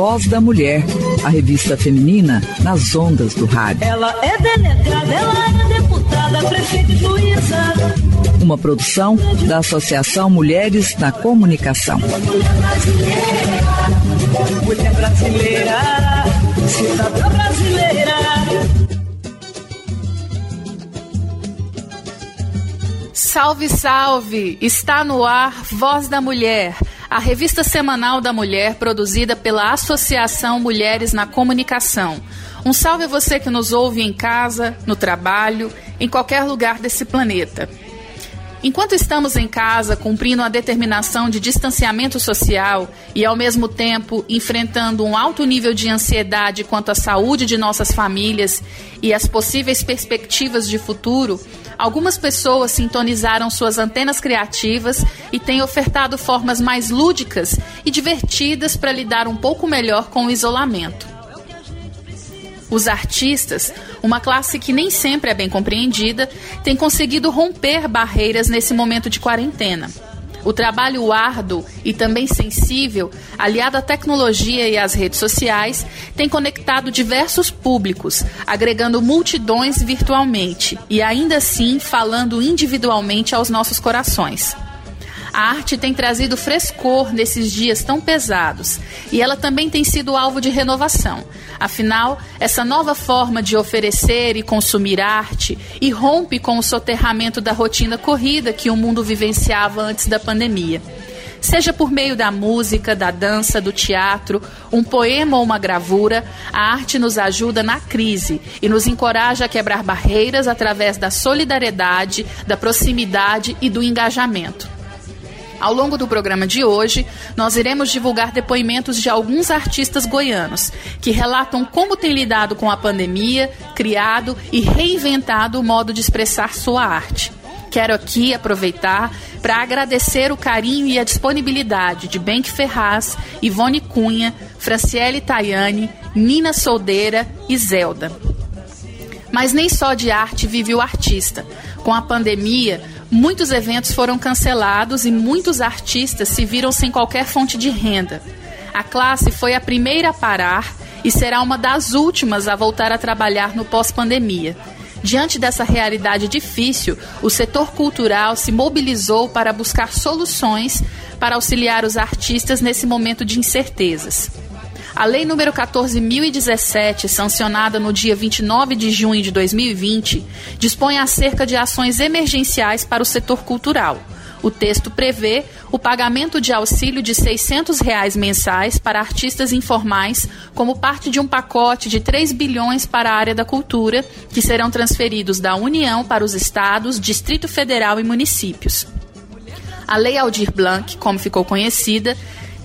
Voz da Mulher, a revista feminina nas ondas do rádio. Ela é delegada, ela é deputada, prefeita juíza. Uma produção da Associação Mulheres na Comunicação. Mulher brasileira, mulher brasileira, cidadã brasileira. Salve, salve! Está no ar Voz da Mulher, a revista semanal da mulher produzida pela Associação Mulheres na Comunicação. Um salve a você que nos ouve em casa, no trabalho, em qualquer lugar desse planeta. Enquanto estamos em casa cumprindo a determinação de distanciamento social e, ao mesmo tempo, enfrentando um alto nível de ansiedade quanto à saúde de nossas famílias e as possíveis perspectivas de futuro, algumas pessoas sintonizaram suas antenas criativas e têm ofertado formas mais lúdicas e divertidas para lidar um pouco melhor com o isolamento. Os artistas, uma classe que nem sempre é bem compreendida, têm conseguido romper barreiras nesse momento de quarentena. O trabalho árduo e também sensível, aliado à tecnologia e às redes sociais, tem conectado diversos públicos, agregando multidões virtualmente e ainda assim falando individualmente aos nossos corações. A arte tem trazido frescor nesses dias tão pesados e ela também tem sido alvo de renovação. Afinal, essa nova forma de oferecer e consumir arte irrompe com o soterramento da rotina corrida que o mundo vivenciava antes da pandemia. Seja por meio da música, da dança, do teatro, um poema ou uma gravura, a arte nos ajuda na crise e nos encoraja a quebrar barreiras através da solidariedade, da proximidade e do engajamento. Ao longo do programa de hoje, nós iremos divulgar depoimentos de alguns artistas goianos que relatam como têm lidado com a pandemia, criado e reinventado o modo de expressar sua arte. Quero aqui aproveitar para agradecer o carinho e a disponibilidade de Benck Ferraz, Ivone Cunha, Franciele Tayane, Nina Soldeira e Zelda. Mas nem só de arte vive o artista. Com a pandemia, muitos eventos foram cancelados e muitos artistas se viram sem qualquer fonte de renda. A classe foi a primeira a parar e será uma das últimas a voltar a trabalhar no pós-pandemia. Diante dessa realidade difícil, o setor cultural se mobilizou para buscar soluções para auxiliar os artistas nesse momento de incertezas. A Lei número 14.017, sancionada no dia 29 de junho de 2020, dispõe acerca de ações emergenciais para o setor cultural. O texto prevê o pagamento de auxílio de 600 reais mensais para artistas informais, como parte de um pacote de 3 bilhões para a área da cultura, que serão transferidos da União para os estados, Distrito Federal e municípios. A Lei Aldir Blanc, como ficou conhecida,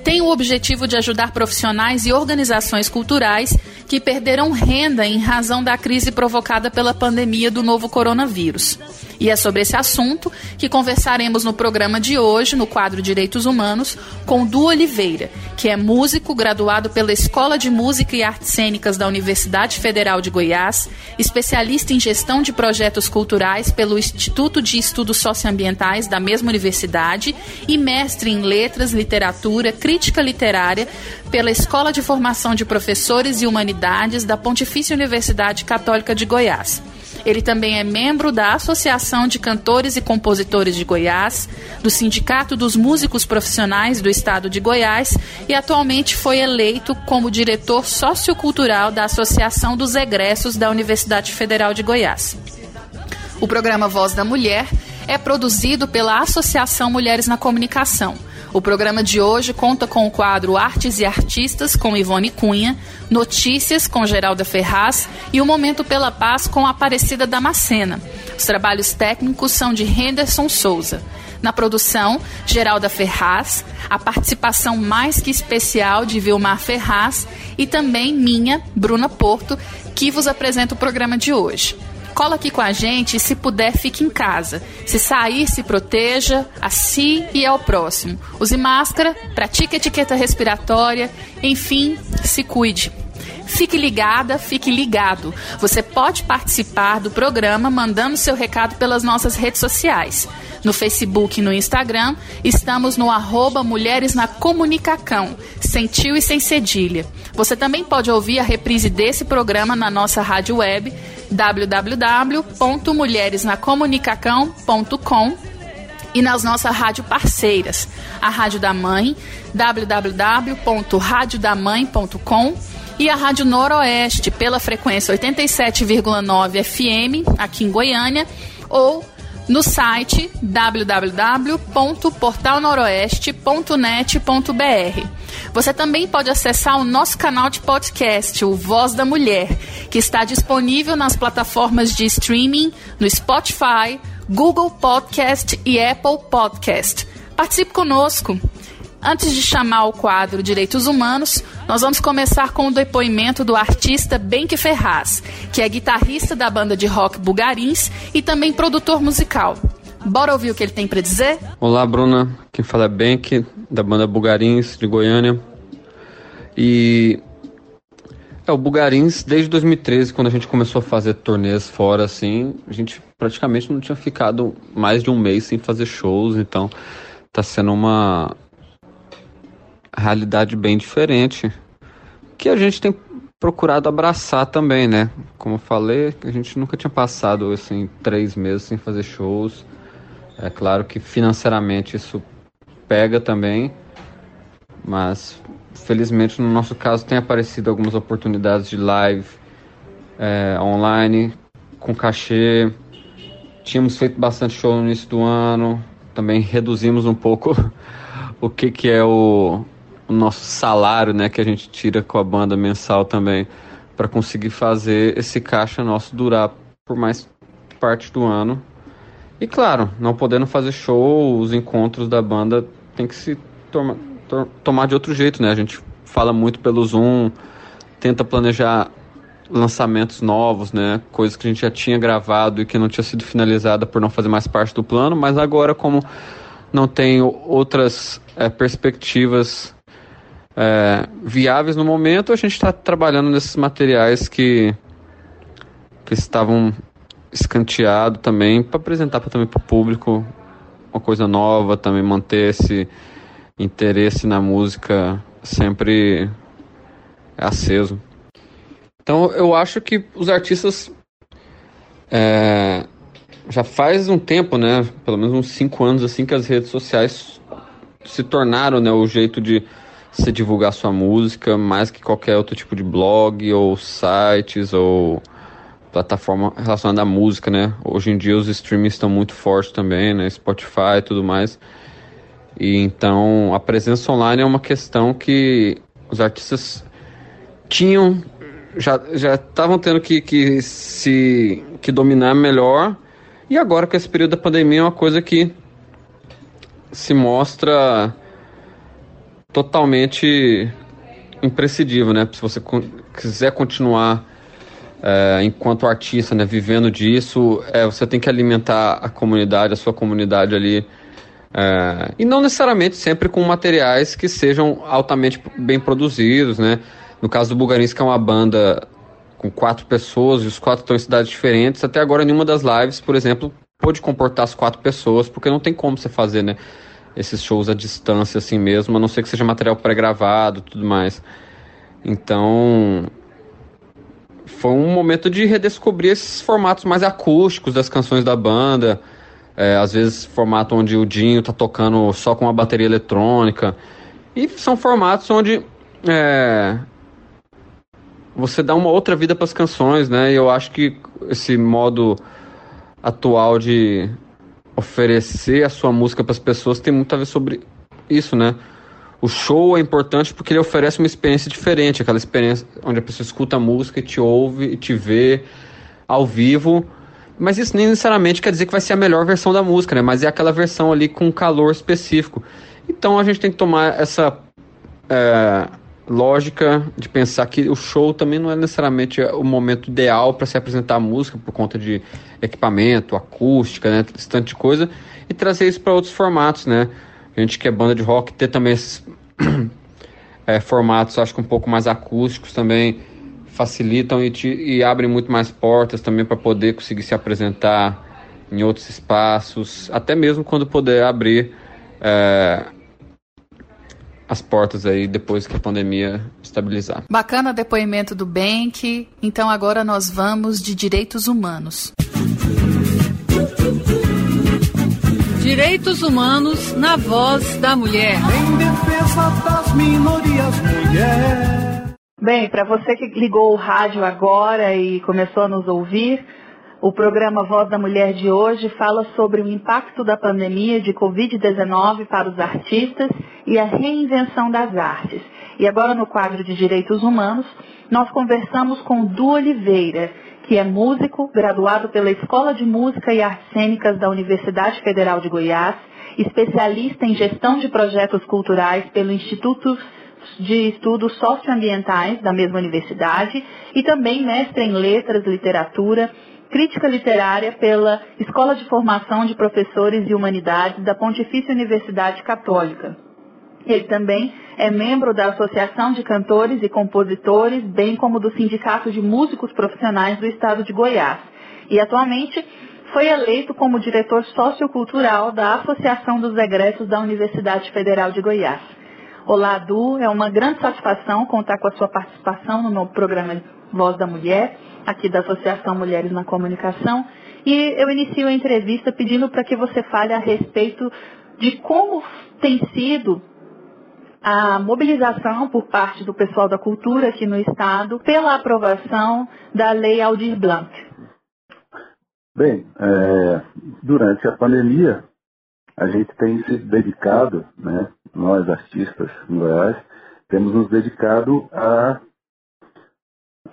tem o objetivo de ajudar profissionais e organizações culturais que perderam renda em razão da crise provocada pela pandemia do novo coronavírus. E é sobre esse assunto que conversaremos no programa de hoje, no quadro Direitos Humanos, com Du Oliveira, que é músico graduado pela Escola de Música e Artes Cênicas da Universidade Federal de Goiás, especialista em gestão de projetos culturais pelo Instituto de Estudos Socioambientais da mesma universidade e mestre em Letras, Literatura, Crítica Literária pela Escola de Formação de Professores e Humanidades da Pontifícia Universidade Católica de Goiás. Ele também é membro da Associação de Cantores e Compositores de Goiás, do Sindicato dos Músicos Profissionais do Estado de Goiás e atualmente foi eleito como diretor sociocultural da Associação dos Egressos da Universidade Federal de Goiás. O programa Voz da Mulher é produzido pela Associação Mulheres na Comunicação o programa de hoje conta com o quadro Artes e Artistas com Ivone Cunha, Notícias com Geralda Ferraz e o Momento pela Paz com Aparecida Damascena. Os trabalhos técnicos são de Henderson Souza. Na produção, Geralda Ferraz, a participação mais que especial de Vilmar Ferraz e também minha, Bruna Porto, que vos apresenta o programa de hoje. Cola aqui com a gente e, se puder, fique em casa. Se sair, se proteja a si e ao próximo. Use máscara, pratique etiqueta respiratória, enfim, se cuide. Fique ligada, fique ligado. Você pode participar do programa mandando seu recado pelas nossas redes sociais. No Facebook e no Instagram, estamos no arroba Mulheres na Comunicacão, sem tio e sem cedilha. Você também pode ouvir a reprise desse programa na nossa rádio web www.mulheresnacomunicacão.com e nas nossas rádio parceiras, a Rádio da Mãe, www.radiodamãe.com e a Rádio Noroeste pela frequência 87,9 FM aqui em Goiânia ou no site www.portalnoroeste.net.br. Você também pode acessar o nosso canal de podcast, o Voz da Mulher, que está disponível nas plataformas de streaming no Spotify, Google Podcast e Apple Podcast. Participe conosco. Antes de chamar o quadro Direitos Humanos, nós vamos começar com o depoimento do artista Benque Ferraz, que é guitarrista da banda de rock Bugarins e também produtor musical. Bora ouvir o que ele tem para dizer? Olá, Bruna. Quem fala é Benque, da banda Bugarins de Goiânia. E é, o Bugarins, desde 2013, quando a gente começou a fazer turnês fora, assim, a gente praticamente não tinha ficado mais de um mês sem fazer shows, então tá sendo uma, realidade bem diferente que a gente tem procurado abraçar também, né? Como eu falei, a gente nunca tinha passado assim três meses sem fazer shows. É claro que financeiramente isso pega também, mas felizmente no nosso caso tem aparecido algumas oportunidades de live é, online com cachê. Tínhamos feito bastante show no início do ano, também reduzimos um pouco o que, que é o, o nosso salário, né, que a gente tira com a banda mensal também, para conseguir fazer esse caixa nosso durar por mais parte do ano. E claro, não podendo fazer show, os encontros da banda tem que se toma, to, tomar de outro jeito, né? A gente fala muito pelo Zoom, tenta planejar lançamentos novos, né? Coisas que a gente já tinha gravado e que não tinha sido finalizada por não fazer mais parte do plano, mas agora como não tem outras é, perspectivas é, viáveis no momento, a gente está trabalhando nesses materiais que, que estavam escanteados também, para apresentar pra, também para o público uma coisa nova, também manter esse interesse na música sempre aceso. Então eu acho que os artistas é, já faz um tempo, né, pelo menos uns cinco anos assim, que as redes sociais se tornaram né, o jeito de você divulgar sua música mais que qualquer outro tipo de blog ou sites ou plataforma relacionada à música, né? Hoje em dia os streamings estão muito fortes também, né? Spotify e tudo mais. E então a presença online é uma questão que os artistas tinham já já estavam tendo que, que se que dominar melhor e agora com esse período da pandemia é uma coisa que se mostra totalmente imprescindível, né? Se você quiser continuar é, enquanto artista, né, vivendo disso, é, você tem que alimentar a comunidade, a sua comunidade ali. É, e não necessariamente sempre com materiais que sejam altamente bem produzidos, né? No caso do Bulgarins, que é uma banda com quatro pessoas, e os quatro estão em cidades diferentes, até agora nenhuma das lives, por exemplo, pôde comportar as quatro pessoas, porque não tem como você fazer, né? Esses shows à distância assim mesmo, a não ser que seja material pré-gravado tudo mais. Então, foi um momento de redescobrir esses formatos mais acústicos das canções da banda. É, às vezes formato onde o Dinho tá tocando só com uma bateria eletrônica. E são formatos onde é, você dá uma outra vida para as canções, né? E eu acho que esse modo atual de oferecer a sua música para as pessoas tem muito a ver sobre isso, né? O show é importante porque ele oferece uma experiência diferente, aquela experiência onde a pessoa escuta a música e te ouve e te vê ao vivo. Mas isso nem necessariamente quer dizer que vai ser a melhor versão da música, né? Mas é aquela versão ali com calor específico. Então a gente tem que tomar essa é, lógica de pensar que o show também não é necessariamente o momento ideal para se apresentar a música por conta de equipamento, acústica, né, esse tanto de coisa, e trazer isso para outros formatos, né? A gente que é banda de rock ter também esses é, formatos, acho que um pouco mais acústicos também, facilitam e, te, e abrem muito mais portas também para poder conseguir se apresentar em outros espaços, até mesmo quando poder abrir é, as portas aí depois que a pandemia estabilizar. Bacana depoimento do Bank. Então agora nós vamos de direitos humanos. Direitos humanos na voz da mulher. Em defesa das minorias, mulher. Bem, para você que ligou o rádio agora e começou a nos ouvir, o programa Voz da Mulher de hoje fala sobre o impacto da pandemia de Covid-19 para os artistas e a reinvenção das artes. E agora, no quadro de Direitos Humanos, nós conversamos com Du Oliveira, que é músico, graduado pela Escola de Música e Artes Cênicas da Universidade Federal de Goiás, especialista em gestão de projetos culturais pelo Instituto de Estudos Socioambientais da mesma universidade e também mestre em Letras, Literatura, Crítica Literária pela Escola de Formação de Professores de Humanidades da Pontifícia Universidade Católica. Ele também é membro da Associação de Cantores e Compositores, bem como do Sindicato de Músicos Profissionais do Estado de Goiás. E atualmente foi eleito como diretor sociocultural da Associação dos Egressos da Universidade Federal de Goiás. Olá, Du, é uma grande satisfação contar com a sua participação no novo programa Voz da Mulher, aqui da Associação Mulheres na Comunicação. E eu inicio a entrevista pedindo para que você fale a respeito de como tem sido a mobilização por parte do pessoal da cultura aqui no Estado pela aprovação da Lei Aldir Blanc. Bem, é, durante a pandemia, a gente tem se dedicado, né, nós artistas em Goiás, temos nos dedicado a,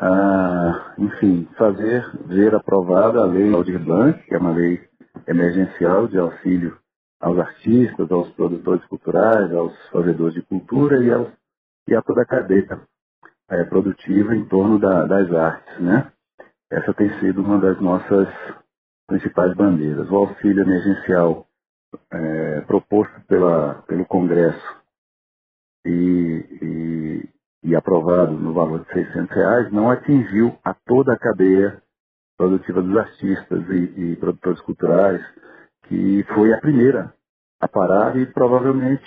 a, enfim, fazer ver aprovada a Lei Aldir Blanc, que é uma lei emergencial de auxílio aos artistas, aos produtores culturais, aos fazedores de cultura e, aos, e a toda a cadeia é, produtiva em torno da, das artes, né? Essa tem sido uma das nossas principais bandeiras. O auxílio emergencial é, proposto pela, pelo Congresso e, e, e, aprovado no valor de 600 reais não atingiu a toda a cadeia produtiva dos artistas e, e produtores culturais, que foi a primeira a parar e provavelmente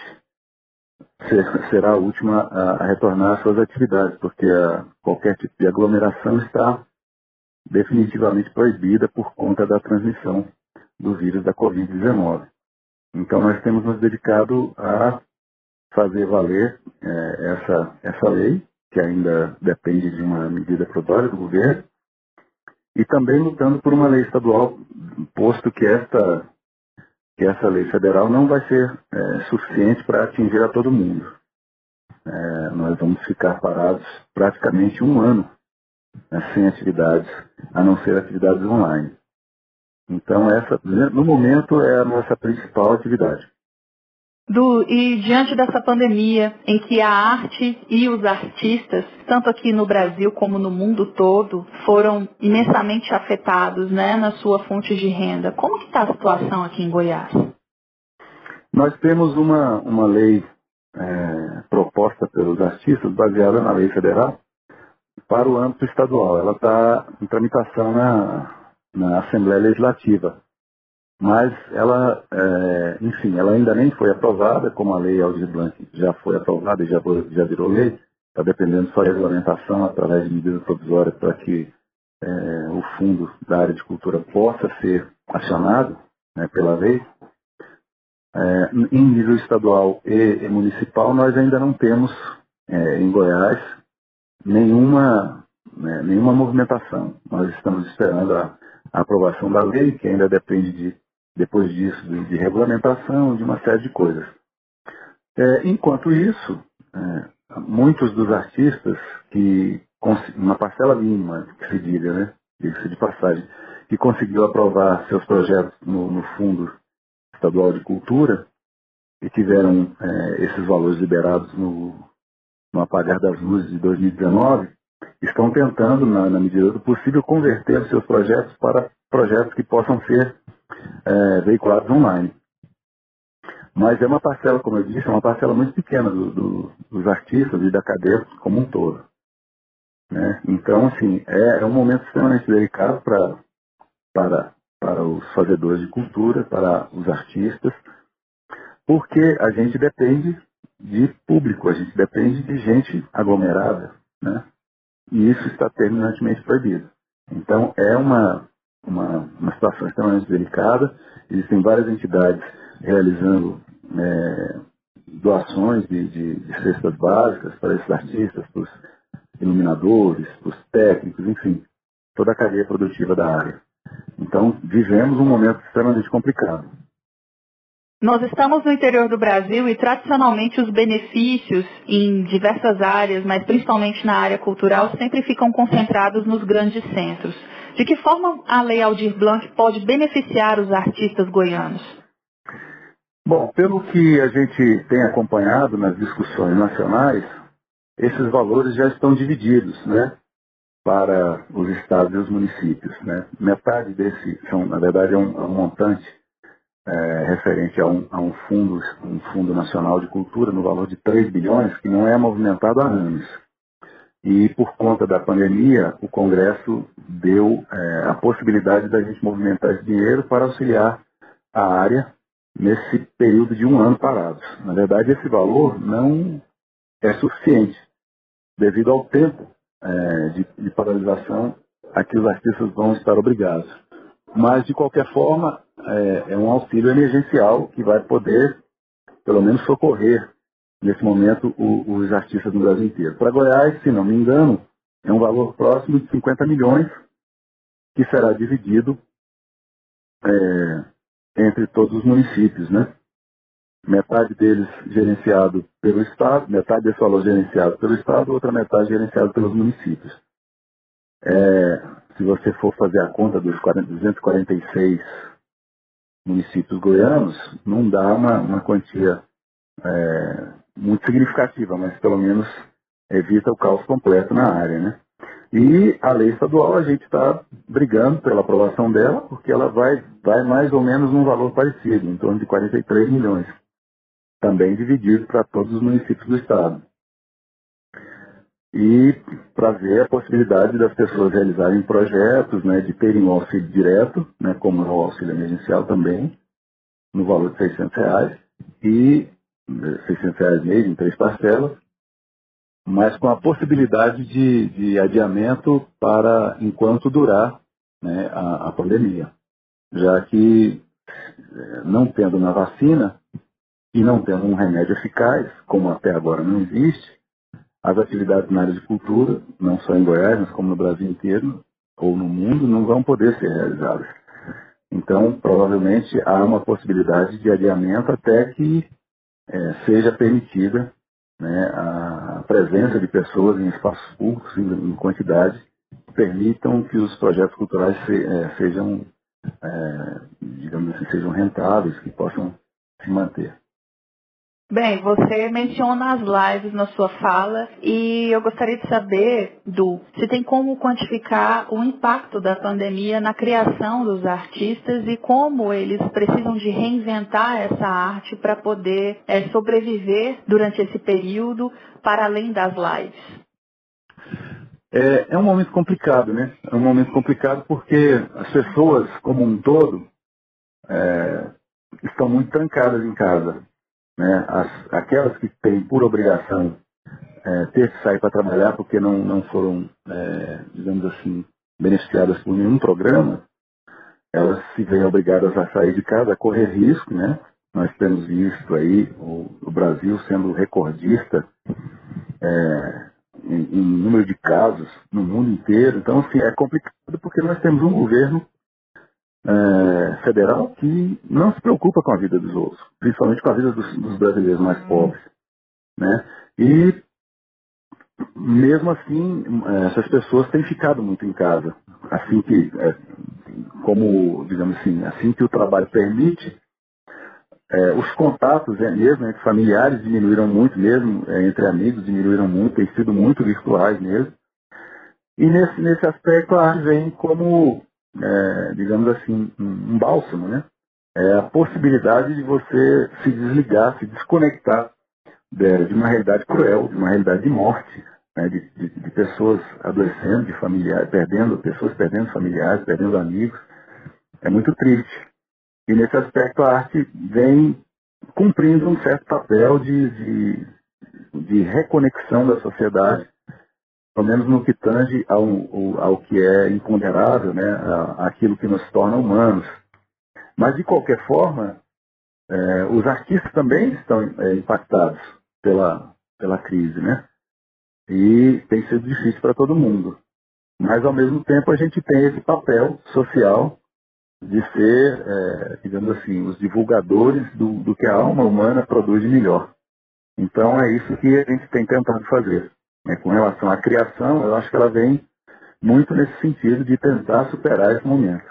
será a última a, retornar às suas atividades, porque a, qualquer tipo de aglomeração está definitivamente proibida por conta da transmissão do vírus da Covid-19. Então nós temos nos dedicado a fazer valer é, essa, essa lei, que ainda depende de uma medida provisória do governo, e também lutando por uma lei estadual, posto que esta que essa lei federal não vai ser é, suficiente para atingir a todo mundo. É, nós vamos ficar parados praticamente um ano né, sem atividades, a não ser atividades online. Então, essa, no momento, é a nossa principal atividade. Du, e diante dessa pandemia, em que a arte e os artistas, tanto aqui no Brasil como no mundo todo, foram imensamente afetados né, na sua fonte de renda, como está a situação aqui em Goiás? Nós temos uma, uma lei é, proposta pelos artistas, baseada na lei federal, para o âmbito estadual. Ela está em tramitação na, na Assembleia Legislativa mas ela, é, enfim, ela ainda nem foi aprovada, como a lei Aldir Blanc já foi aprovada e já, já virou lei, está dependendo só da regulamentação através de medidas provisórias para que é, o fundo da área de cultura possa ser acionado né, pela lei. É, em nível estadual e, municipal, nós ainda não temos é, em Goiás nenhuma, né, nenhuma movimentação. Nós estamos esperando a, a aprovação da lei, que ainda depende de depois disso, de, de regulamentação, de uma série de coisas. É, enquanto isso, é, muitos dos artistas que, uma parcela mínima, que se diga, né, diga de passagem, que conseguiu aprovar seus projetos no, no Fundo Estadual de Cultura e tiveram é, esses valores liberados no, no apagar das luzes de 2019, estão tentando, na, na medida do possível, converter os seus projetos para projetos que possam ser é, veiculados online. Mas é uma parcela, como eu disse, é uma parcela muito pequena do, do, dos artistas e da cadeia como um todo. Né? Então, assim, é, é um momento extremamente delicado pra, para, para os fazedores de cultura, para os artistas, porque a gente depende de público, a gente depende de gente aglomerada, né? E isso está terminantemente proibido. Então, é uma, uma, uma situação extremamente delicada. Existem várias entidades realizando é, doações de, de, de, cestas básicas para esses artistas, para os iluminadores, para os técnicos, enfim, toda a cadeia produtiva da área. Então, vivemos um momento extremamente complicado. Nós estamos no interior do Brasil e tradicionalmente os benefícios em diversas áreas, mas principalmente na área cultural, sempre ficam concentrados nos grandes centros. De que forma a Lei Aldir Blanc pode beneficiar os artistas goianos? Bom, pelo que a gente tem acompanhado nas discussões nacionais, esses valores já estão divididos, né? Para os estados e os municípios, né? Metade desse, são, na verdade, é um, é um montante é, referente a um, a um, fundo, um fundo nacional de cultura no valor de 3 bilhões, que não é movimentado há anos. E por conta da pandemia, o Congresso deu é, a possibilidade da gente movimentar esse dinheiro para auxiliar a área nesse período de um ano parados. Na verdade, esse valor não é suficiente, devido ao tempo é, de, de paralisação a que os artistas vão estar obrigados. Mas, de qualquer forma, é, é um auxílio emergencial que vai poder, pelo menos, socorrer, nesse momento, o, os artistas no Brasil inteiro. Para Goiás, se não me engano, é um valor próximo de 50 milhões, que será dividido é, entre todos os municípios, né? Metade deles gerenciado pelo Estado, metade desse valor gerenciado pelo Estado, outra metade gerenciado pelos municípios. É, se você for fazer a conta dos 246 municípios goianos, não dá uma, uma quantia é, muito significativa, mas pelo menos evita o caos completo na área. Né? E a lei estadual, a gente está brigando pela aprovação dela, porque ela vai, vai mais ou menos num valor parecido, em torno de 43 milhões, também dividido para todos os municípios do estado e para ver a possibilidade das pessoas realizarem projetos, né, de terem um auxílio direto, né, como é o auxílio emergencial também, no valor de 600 reais, e 600 eh, reais mesmo, em três parcelas, mas com a possibilidade de, de adiamento para enquanto durar né, a, a pandemia, já que eh, não tendo uma vacina e não tendo um remédio eficaz, como até agora não existe, as atividades na área de cultura, não só em Goiás, mas como no Brasil inteiro ou no mundo, não vão poder ser realizadas. Então, provavelmente há uma possibilidade de adiamento até que é, seja permitida né, a presença de pessoas em espaços públicos em, em quantidade que permitam que os projetos culturais se, é, sejam, é, digamos assim, sejam rentáveis, que possam se manter. Bem, você menciona as lives na sua fala e eu gostaria de saber, Du, se tem como quantificar o impacto da pandemia na criação dos artistas e como eles precisam de reinventar essa arte para poder é, sobreviver durante esse período para além das lives. É, é um momento complicado, né? É um momento complicado porque as pessoas, como um todo, é, estão muito trancadas em casa né, as, aquelas que têm por obrigação é, ter que sair para trabalhar porque não, não foram, é, digamos assim, beneficiadas por nenhum programa, elas se veem obrigadas a sair de casa, a correr risco, né? Nós temos visto aí o, o Brasil sendo recordista é, em, em, número de casos no mundo inteiro. Então, assim, é complicado porque nós temos um governo é, federal que não se preocupa com a vida dos outros, principalmente com a vida dos, dos brasileiros mais uhum. pobres. Né? E mesmo assim, é, essas pessoas têm ficado muito em casa. Assim que, é, como, digamos assim, assim que o trabalho permite, é, os contatos mesmo entre familiares diminuíram muito mesmo, entre amigos diminuíram muito, têm sido muito virtuais mesmo. E nesse, nesse aspecto a arte vem como é, digamos assim, um, bálsamo, né? É a possibilidade de você se desligar, se desconectar de, de uma realidade cruel, de uma realidade de morte, né, de, de, de, pessoas adoecendo, de familiares, perdendo, pessoas perdendo familiares, perdendo amigos, é muito triste. E nesse aspecto a arte vem cumprindo um certo papel de, de reconexão da sociedade, pelo menos no que tange ao, ao que é imponderável, né, aquilo que nos torna humanos. Mas, de qualquer forma, é, os artistas também estão é, impactados pela, pela crise, né? E tem sido difícil para todo mundo. Mas, ao mesmo tempo, a gente tem esse papel social de ser, é, digamos assim, os divulgadores do, do que a alma humana produz melhor. Então, é isso que a gente tem tentado fazer. Né? Com relação à criação, eu acho que ela vem muito nesse sentido de tentar superar esse momento.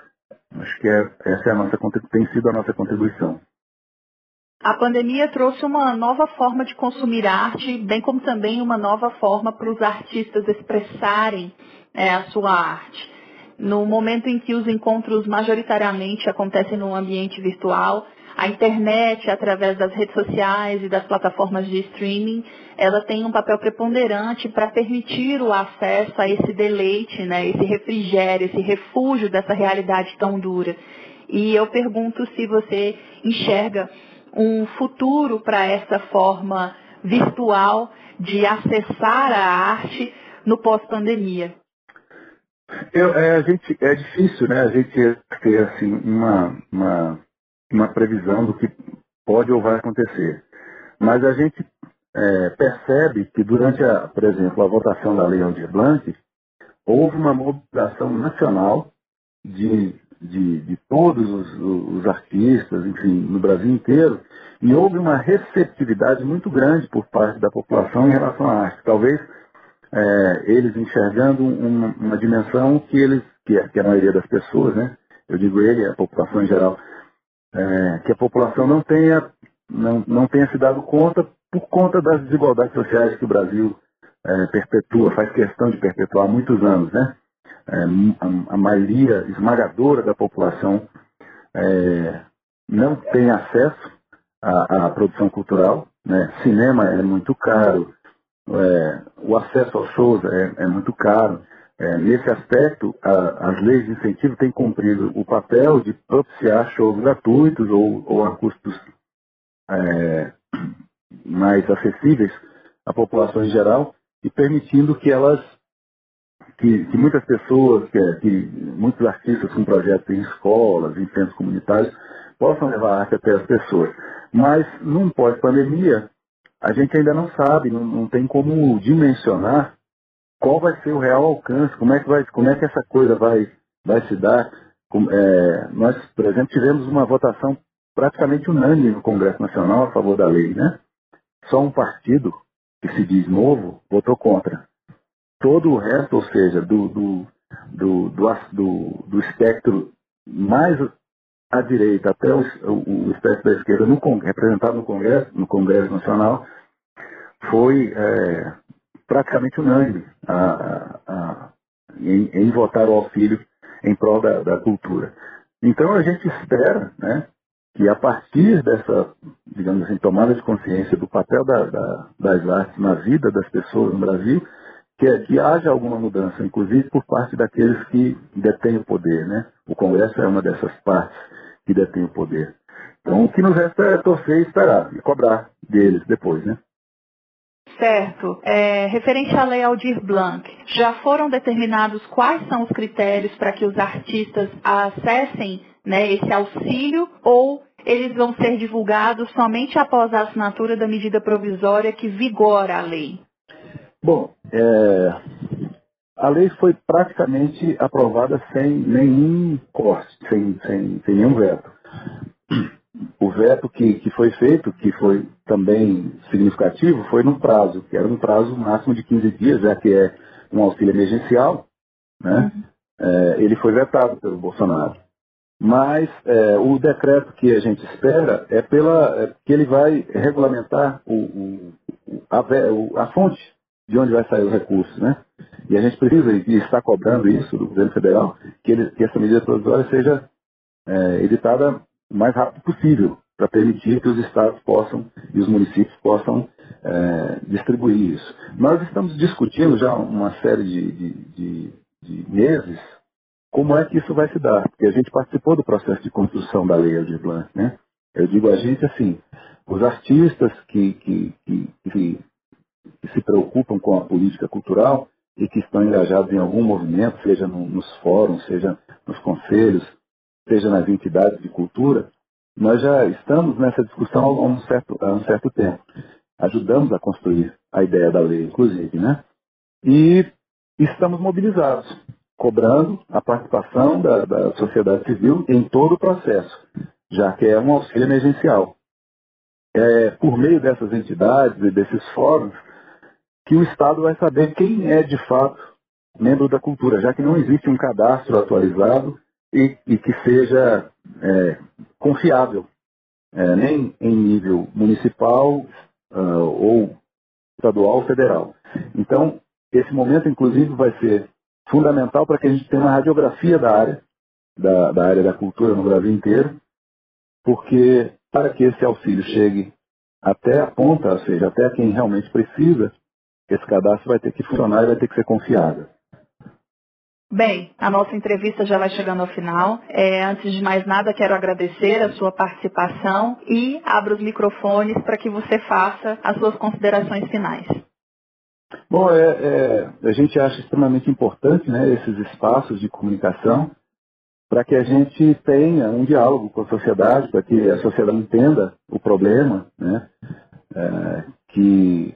Acho que é, essa é a nossa, tem sido a nossa contribuição. A pandemia trouxe uma nova forma de consumir arte, bem como também uma nova forma para os artistas expressarem é, a sua arte. No momento em que os encontros majoritariamente acontecem no ambiente virtual, a internet, através das redes sociais e das plataformas de streaming, ela tem um papel preponderante para permitir o acesso a esse deleite, né, esse refrigério, esse refúgio dessa realidade tão dura. E eu pergunto se você enxerga um futuro para essa forma virtual de acessar a arte no pós-pandemia. É, a gente, é difícil, né? A gente ter assim uma, uma uma previsão do que pode ou vai acontecer. Mas a gente é, percebe que durante, a, por exemplo, a votação da Lei Aldir Blanc, houve uma mobilização nacional de, de, de todos os, os, artistas, enfim, no Brasil inteiro, e houve uma receptividade muito grande por parte da população em relação à arte. Talvez é, eles enxergando uma, uma, dimensão que eles, que, que a maioria das pessoas, né, eu digo ele, a população em geral, é, que a população não tenha, não, não tenha se dado conta por conta das desigualdades sociais que o Brasil é, perpetua, faz questão de perpetuar há muitos anos. Né? É, a, a, maioria esmagadora da população é, não tem acesso à, à produção cultural. Né? Cinema é muito caro, é, o acesso aos shows é, é muito caro. É, nesse aspecto, a, as leis de incentivo têm cumprido o papel de propiciar shows gratuitos ou, ou a custos é, mais acessíveis à população em geral e permitindo que elas, que, que muitas pessoas, que, que, muitos artistas com projetos em escolas, em centros comunitários, possam levar a arte até as pessoas. Mas, num pós-pandemia, a gente ainda não sabe, não, não tem como dimensionar qual vai ser o real alcance, como é que, vai, como é que essa coisa vai, vai se dar. É, nós, por exemplo, tivemos uma votação praticamente unânime no Congresso Nacional a favor da lei, né? Só um partido, que se diz novo, votou contra. Todo o resto, ou seja, do, do, do, do, do espectro mais à direita até o, o, o espectro da esquerda no, representado no Congresso, no Congresso Nacional, foi é, praticamente unânime a, a, em, em, votar o auxílio em prol da, da, cultura. Então a gente espera né, que a partir dessa, digamos assim, tomada de consciência do papel da, da, das artes na vida das pessoas no Brasil, que, que, haja alguma mudança, inclusive por parte daqueles que detêm o poder. Né? O Congresso é uma dessas partes que detém o poder. Então o que nos resta é torcer e esperar, e cobrar deles depois. Né? Certo. É, referente à Lei Aldir Blanc, já foram determinados quais são os critérios para que os artistas acessem né, esse auxílio ou eles vão ser divulgados somente após a assinatura da medida provisória que vigora a lei? Bom, é, a lei foi praticamente aprovada sem nenhum corte, sem, sem, sem nenhum veto o veto que, que foi feito, que foi também significativo, foi no prazo, que era um prazo máximo de 15 dias, já que é um auxílio emergencial, né? Uhum. É, ele foi vetado pelo Bolsonaro. Mas é, o decreto que a gente espera é pela é, que ele vai regulamentar o, o, a, o, a, fonte de onde vai sair os recursos, né? E a gente precisa e está cobrando isso do governo federal que, ele, que essa medida provisória seja é, editada o mais rápido possível, para permitir que os estados possam e os municípios possam é, distribuir isso. Nós estamos discutindo já uma série de, de, de, de, meses como é que isso vai se dar, porque a gente participou do processo de construção da lei Aldir Blanc, né? Eu digo a gente assim, os artistas que, que, que, que, que se preocupam com a política cultural e que estão engajados em algum movimento, seja no, nos fóruns, seja nos conselhos, seja nas entidades de cultura, nós já estamos nessa discussão há um certo, há um certo tempo. Ajudamos a construir a ideia da lei, inclusive, né? E estamos mobilizados, cobrando a participação da, da sociedade civil em todo o processo, já que é um auxílio emergencial. É por meio dessas entidades e desses fóruns que o Estado vai saber quem é de fato membro da cultura, já que não existe um cadastro atualizado e, e que seja é, confiável, é, nem em nível municipal uh, ou estadual ou federal. Então, esse momento, inclusive, vai ser fundamental para que a gente tenha uma radiografia da área, da, da área da cultura no Brasil inteiro, porque para que esse auxílio chegue até a ponta, ou seja, até quem realmente precisa, esse cadastro vai ter que funcionar e vai ter que ser confiável. Bem, a nossa entrevista já vai chegando ao final. É, antes de mais nada, quero agradecer a sua participação e abro os microfones para que você faça as suas considerações finais. Bom, é, é, a gente acha extremamente importante né, esses espaços de comunicação para que a gente tenha um diálogo com a sociedade, para que a sociedade entenda o problema, né, é, que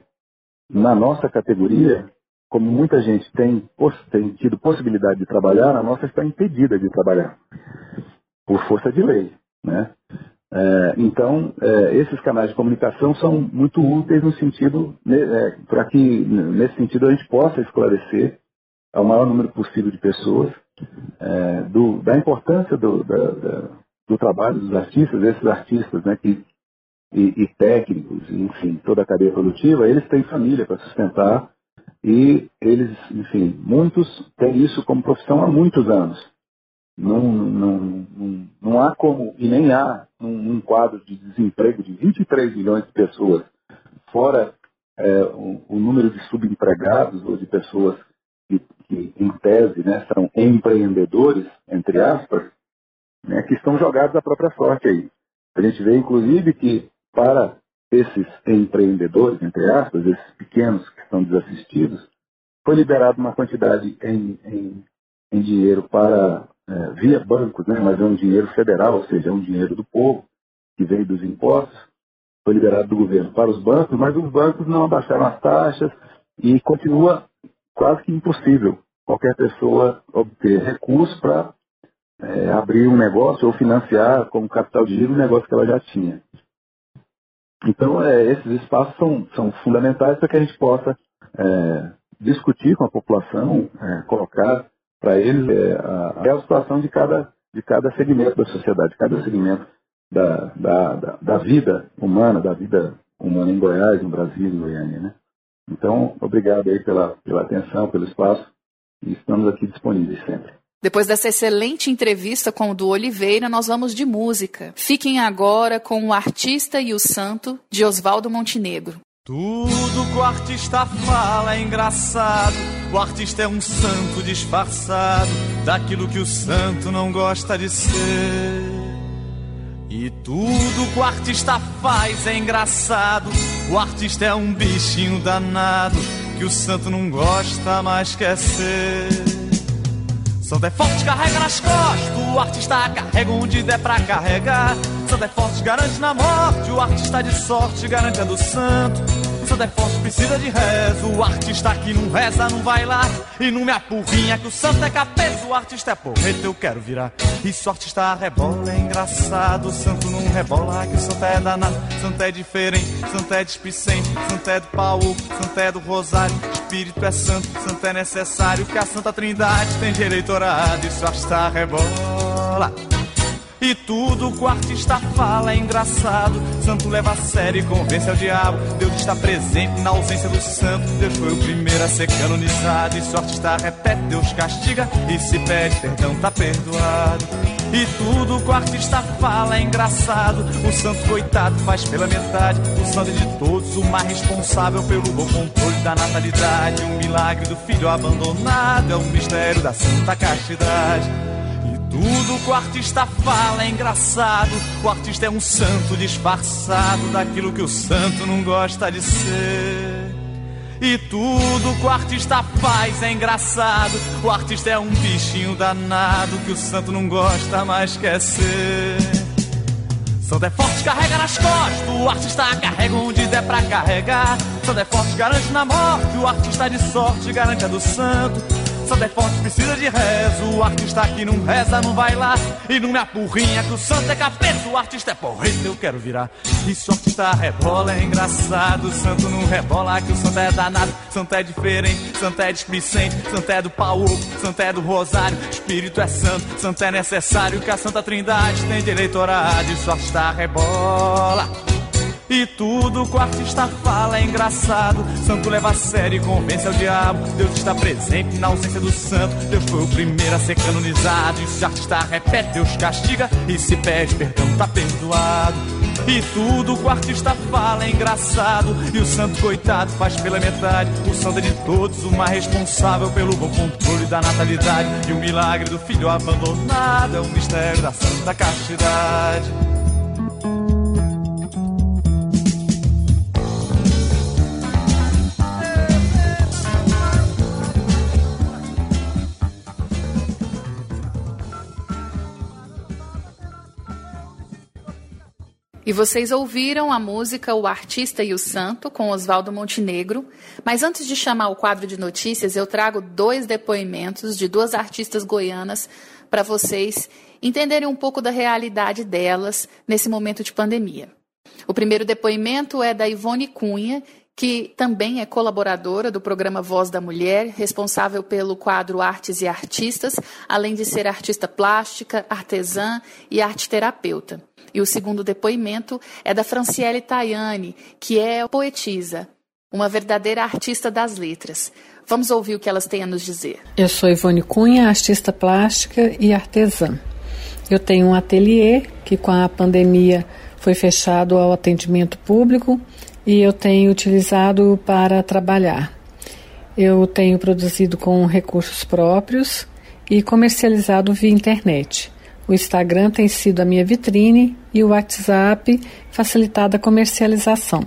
na nossa categoria como muita gente tem, tem tido possibilidade de trabalhar, a nossa está impedida de trabalhar, por força de lei. Né? É, então, é, esses canais de comunicação são muito úteis no sentido, né, é, para que, nesse sentido, a gente possa esclarecer ao maior número possível de pessoas é, do, da importância do, da, da, do, trabalho dos artistas, esses artistas né, que, e, e técnicos, enfim, toda a cadeia produtiva, eles têm família para sustentar e eles, enfim, muitos têm isso como profissão há muitos anos. Não, não, não, não há como, e nem há um, um, quadro de desemprego de 23 milhões de pessoas, fora é, o, o, número de subempregados ou de pessoas que, que em tese, né, são empreendedores, entre aspas, né, que estão jogados à própria sorte aí. A gente vê, inclusive, que para esses empreendedores, entre aspas, esses pequenos que estão desassistidos, foi liberado uma quantidade em, em, em dinheiro para é, via bancos, né, mas é um dinheiro federal, ou seja, é um dinheiro do povo, que vem dos impostos, foi liberado do governo para os bancos, mas os bancos não abaixaram as taxas e continua quase que impossível qualquer pessoa obter recursos para é, abrir um negócio ou financiar como capital de giro um negócio que ela já tinha. Então, é, esses espaços são, são fundamentais para que a gente possa é, discutir com a população, é, colocar para eles é, a, a situação de cada, de cada segmento da sociedade, cada segmento da, da, da, da, vida humana, da vida humana em Goiás, no Brasil, em Goiânia. Né? Então, obrigado aí pela, pela atenção, pelo espaço, e estamos aqui disponíveis sempre. Depois dessa excelente entrevista com o do Oliveira, nós vamos de música. Fiquem agora com o Artista e o Santo, de Oswaldo Montenegro. Tudo que o artista fala é engraçado. O artista é um santo disfarçado daquilo que o santo não gosta de ser. E tudo que o artista faz é engraçado. O artista é um bichinho danado que o santo não gosta, mas quer ser. Santo é forte, carrega nas costas, o artista carrega onde der pra carregar. Santo é forte, garante na morte, o artista de sorte garante a do santo. Santo é forte, precisa de rezo, o artista que não reza não vai lá. E não me apurrinha que o santo é capeta, o artista é porreta, eu quero virar. Isso artista rebola, é engraçado, o santo não rebola, que o santo é danado. Santo é diferente, santo é displicente, santo é do pau, santo é do rosário. Espírito é santo, santo é necessário, que a santa trindade tem direito dourado e só está rebola. E tudo o artista fala é engraçado. Santo leva a sério e convence ao diabo. Deus está presente na ausência do santo. Deus foi o primeiro a ser canonizado. E se o artista repete, Deus castiga. E se pede perdão, tá perdoado. E tudo o artista fala é engraçado. O santo coitado faz pela metade. O santo é de todos, o mais responsável pelo bom controle da natalidade. Um milagre do filho abandonado é o mistério da santa castidade. Tudo que o artista fala é engraçado. O artista é um santo disfarçado daquilo que o santo não gosta de ser. E tudo que o artista faz é engraçado. O artista é um bichinho danado que o santo não gosta, mas quer ser. Santo é forte, carrega nas costas. O artista carrega onde der pra carregar. Santo é forte, garante na morte. O artista de sorte garante a do santo. Santo é forte, precisa de rezo. O artista que não reza, não vai lá. E não me apurrinha que o santo é capeta. O artista é porreta, eu quero virar. E se o artista rebola, é engraçado. O santo não rebola, que o santo é danado. Santo é diferente, santo é displicente. Santo é do pau santo é do rosário. Espírito é santo, santo é necessário. Que a Santa Trindade tem de eleitorado. E se o artista rebola. E tudo o artista fala é engraçado. Santo leva a sério e convence ao diabo. Deus está presente na ausência do santo. Deus foi o primeiro a ser canonizado. E se o artista repete, Deus castiga. E se pede perdão, tá perdoado. E tudo o artista fala é engraçado. E o santo, coitado, faz pela metade. O santo é de todos, o mais responsável pelo bom controle da natalidade. E o milagre do filho abandonado é o mistério da santa castidade. E vocês ouviram a música O Artista e o Santo, com Oswaldo Montenegro. Mas antes de chamar o quadro de notícias, eu trago dois depoimentos de duas artistas goianas para vocês entenderem um pouco da realidade delas nesse momento de pandemia. O primeiro depoimento é da Ivone Cunha, que também é colaboradora do programa Voz da Mulher, responsável pelo quadro Artes e Artistas, além de ser artista plástica, artesã e arte terapeuta. E o segundo depoimento é da Franciele Tayane, que é poetisa, uma verdadeira artista das letras. Vamos ouvir o que elas têm a nos dizer. Eu sou Ivone Cunha, artista plástica e artesã. Eu tenho um ateliê que com a pandemia foi fechado ao atendimento público e eu tenho utilizado para trabalhar. Eu tenho produzido com recursos próprios e comercializado via internet. O Instagram tem sido a minha vitrine e o WhatsApp facilitada a comercialização.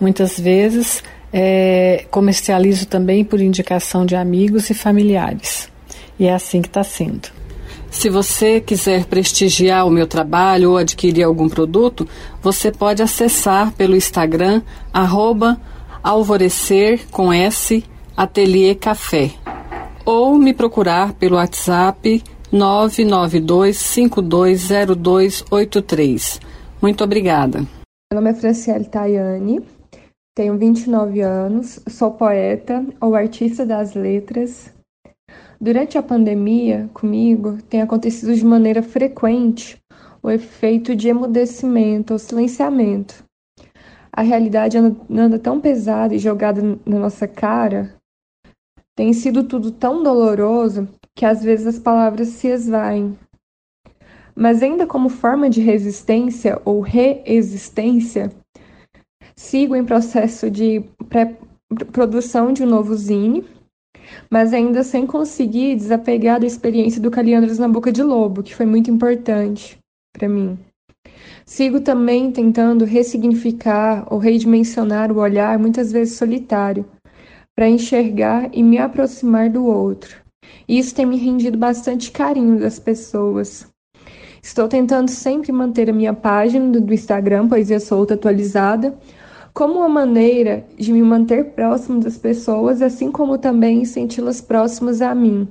Muitas vezes é, comercializo também por indicação de amigos e familiares. E é assim que está sendo. Se você quiser prestigiar o meu trabalho ou adquirir algum produto, você pode acessar pelo Instagram arroba alvorecer com S Ateliê Café ou me procurar pelo WhatsApp 992520283. Muito obrigada. Meu nome é Franciele Tayane, tenho 29 anos, sou poeta ou artista das letras. Durante a pandemia, comigo, tem acontecido de maneira frequente o efeito de emudecimento ou silenciamento. A realidade anda, anda tão pesada e jogada na nossa cara, tem sido tudo tão doloroso que às vezes as palavras se esvaem. Mas ainda como forma de resistência ou reexistência, sigo em processo de produção de um novo zine, mas ainda sem conseguir desapegar da experiência do Caliandros na Boca de Lobo, que foi muito importante para mim. Sigo também tentando ressignificar ou redimensionar o olhar, muitas vezes solitário, para enxergar e me aproximar do outro. E isso tem me rendido bastante carinho das pessoas. Estou tentando sempre manter a minha página do Instagram, Poesia Solta, atualizada, como uma maneira de me manter próximo das pessoas, assim como também senti-las próximas a mim,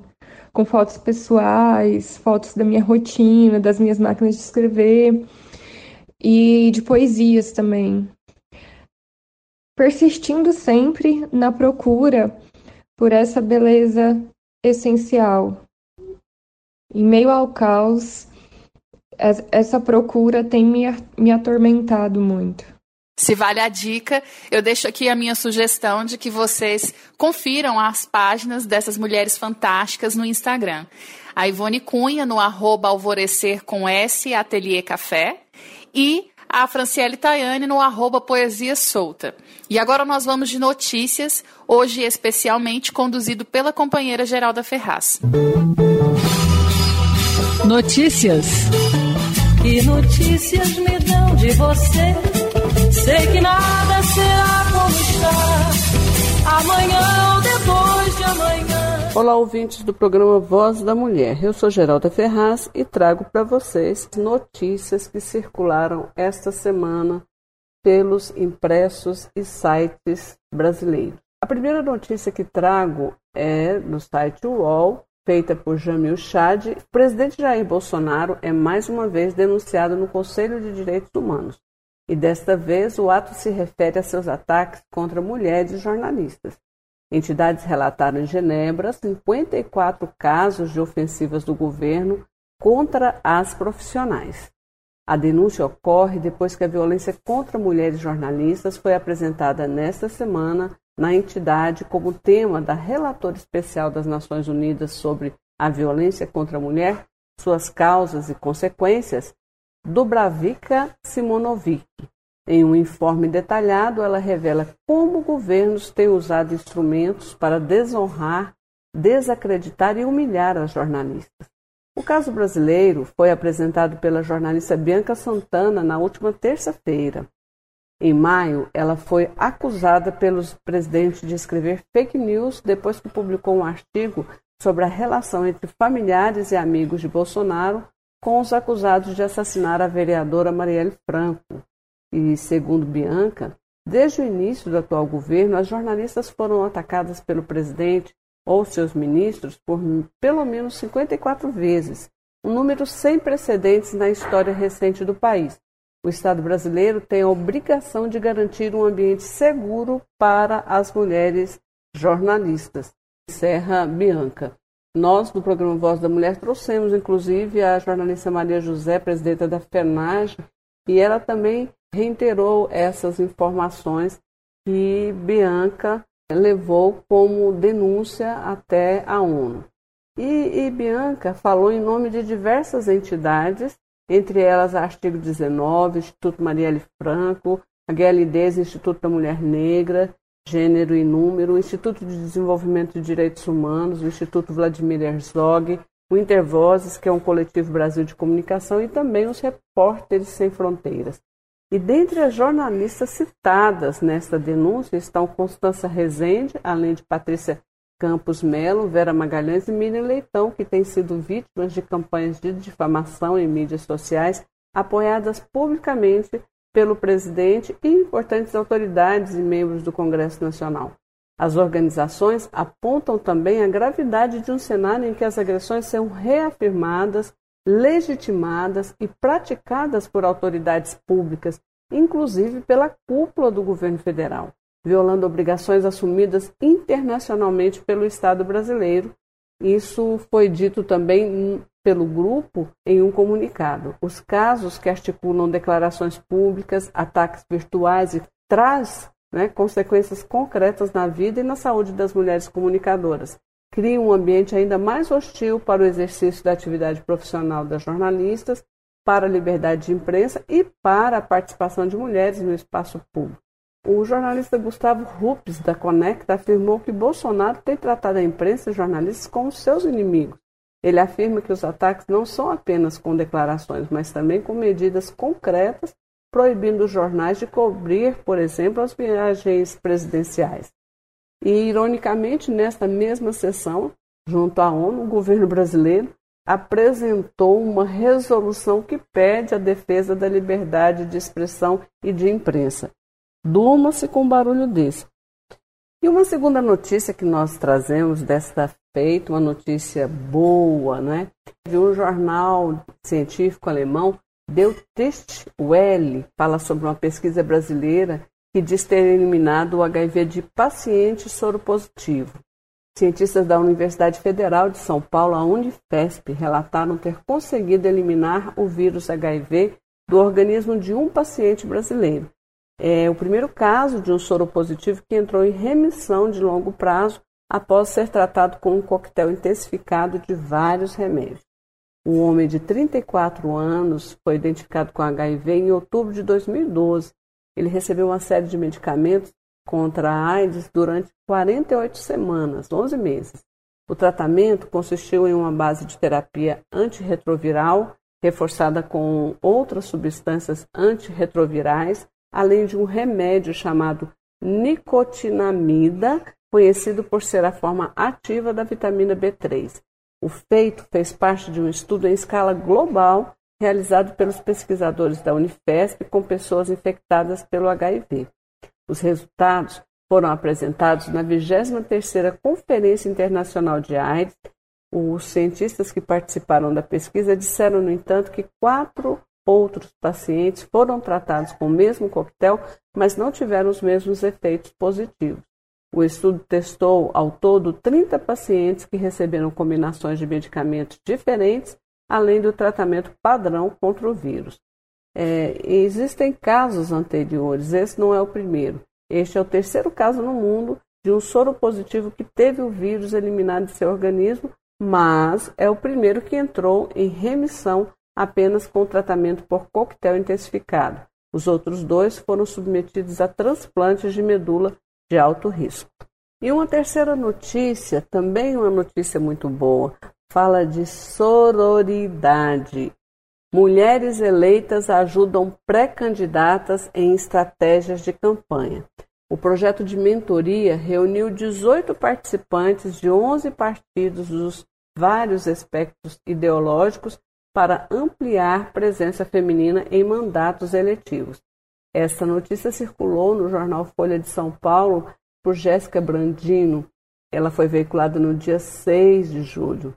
com fotos pessoais, fotos da minha rotina, das minhas máquinas de escrever e de poesias também. Persistindo sempre na procura por essa beleza essencial. Em meio ao caos, essa procura tem me, me atormentado muito. Se vale a dica, eu deixo aqui a minha sugestão de que vocês confiram as páginas dessas mulheres fantásticas no Instagram. A Ivone Cunha no arroba alvorecer com S Ateliê Café e a Franciele Tayane no arroba Poesia Solta. E agora nós vamos de notícias, hoje especialmente conduzido pela companheira Geralda Ferraz. Notícias. Que notícias me dão de você? Sei que nada será como está. Amanhã ou depois de amanhã. Olá, ouvintes do programa Voz da Mulher. Eu sou Geralda Ferraz e trago para vocês notícias que circularam esta semana pelos impressos e sites brasileiros. A primeira notícia que trago é no site UOL, feita por Jamil Chad. O presidente Jair Bolsonaro é mais uma vez denunciado no Conselho de Direitos Humanos. E desta vez o ato se refere a seus ataques contra mulheres e jornalistas. Entidades relataram em Genebra 54 casos de ofensivas do governo contra as profissionais. A denúncia ocorre depois que a violência contra mulheres jornalistas foi apresentada nesta semana na entidade como tema da Relatora Especial das Nações Unidas sobre a Violência contra a Mulher, suas causas e consequências, Dubravika Simonovic. Em um informe detalhado, ela revela como governos têm usado instrumentos para desonrar, desacreditar e humilhar as jornalistas. O caso brasileiro foi apresentado pela jornalista Bianca Santana na última terça-feira. Em maio, ela foi acusada pelos presidentes de escrever fake news depois que publicou um artigo sobre a relação entre familiares e amigos de Bolsonaro com os acusados de assassinar a vereadora Marielle Franco. E, segundo Bianca, desde o início do atual governo, as jornalistas foram atacadas pelo presidente ou seus ministros por pelo menos 54 vezes, um número sem precedentes na história recente do país. O Estado brasileiro tem a obrigação de garantir um ambiente seguro para as mulheres jornalistas. Encerra Bianca. Nós, do programa Voz da Mulher, trouxemos inclusive a jornalista Maria José, presidenta da FENAGE, e ela também reiterou essas informações que Bianca levou como denúncia até a ONU. E, e, Bianca falou em nome de diversas entidades, entre elas Artigo 19, Instituto Marielle Franco, a GLDs, Instituto da Mulher Negra, Gênero e Número, o Instituto de Desenvolvimento de Direitos Humanos, o Instituto Vladimir Herzog, o Intervozes, que é um coletivo Brasil de comunicação, e também os Repórteres Sem Fronteiras. E dentre as jornalistas citadas nesta denúncia estão Constança Rezende, além de Patrícia Campos Melo, Vera Magalhães e Miriam Leitão, que têm sido vítimas de campanhas de difamação em mídias sociais apoiadas publicamente pelo presidente e importantes autoridades e membros do Congresso Nacional. As organizações apontam também a gravidade de um cenário em que as agressões são reafirmadas, legitimadas e praticadas por autoridades públicas, inclusive pela cúpula do governo federal, violando obrigações assumidas internacionalmente pelo Estado brasileiro. Isso foi dito também pelo grupo em um comunicado. Os casos que articulam declarações públicas, ataques virtuais e traz né, consequências concretas na vida e na saúde das mulheres comunicadoras. Cria um ambiente ainda mais hostil para o exercício da atividade profissional das jornalistas, para a liberdade de imprensa e para a participação de mulheres no espaço público. O jornalista Gustavo Rupes, da Conecta, afirmou que Bolsonaro tem tratado a imprensa e jornalistas como seus inimigos ele afirma que os ataques não são apenas com declarações, mas também com medidas concretas, proibindo os jornais de cobrir, por exemplo, as viagens presidenciais. E, ironicamente, nesta mesma sessão, junto à ONU, o governo brasileiro apresentou uma resolução que pede a defesa da liberdade de expressão e de imprensa. Durma-se com um barulho desse. E uma segunda notícia que nós trazemos desta feita, uma notícia boa, né? De um jornal científico alemão, Deu Test Well, fala sobre uma pesquisa brasileira que diz ter eliminado o HIV de paciente soropositivo. Cientistas da Universidade Federal de São Paulo, a Unifesp, relataram ter conseguido eliminar o vírus HIV do organismo de um paciente brasileiro. É o primeiro caso de um soro positivo que entrou em remissão de longo prazo após ser tratado com um coquetel intensificado de vários remédios. Um homem de 34 anos foi identificado com HIV em outubro de 2012. Ele recebeu uma série de medicamentos contra a AIDS durante 48 semanas, 11 meses. O tratamento consistiu em uma base de terapia antirretroviral, reforçada com outras substâncias antirretrovirais, além de um remédio chamado nicotinamida, conhecido por ser a forma ativa da vitamina B3. O feito fez parte de um estudo em escala global realizado pelos pesquisadores da Unifesp com pessoas infectadas pelo HIV. Os resultados foram apresentados na 23ª Conferência Internacional de AIDS. Os cientistas que participaram da pesquisa disseram, no entanto, que quatro outros pacientes foram tratados com o mesmo coquetel, mas não tiveram os mesmos efeitos positivos. O estudo testou ao todo 30 pacientes que receberam combinações de medicamentos diferentes, além do tratamento padrão contra o vírus. É, existem casos anteriores, esse não é o primeiro. Este é o terceiro caso no mundo de um soro positivo que teve o vírus eliminado de seu organismo, mas é o primeiro que entrou em remissão apenas com tratamento por coquetel intensificado. Os outros dois foram submetidos a transplantes de medula de alto risco. E uma terceira notícia, também uma notícia muito boa, fala de sororidade. Mulheres eleitas ajudam pré-candidatas em estratégias de campanha. O projeto de mentoria reuniu 18 participantes de 11 partidos dos vários espectros ideológicos para ampliar presença feminina em mandatos eletivos. Esta notícia circulou no jornal Folha de São Paulo por Jéssica Brandino. Ela foi veiculada no dia 6 de julho.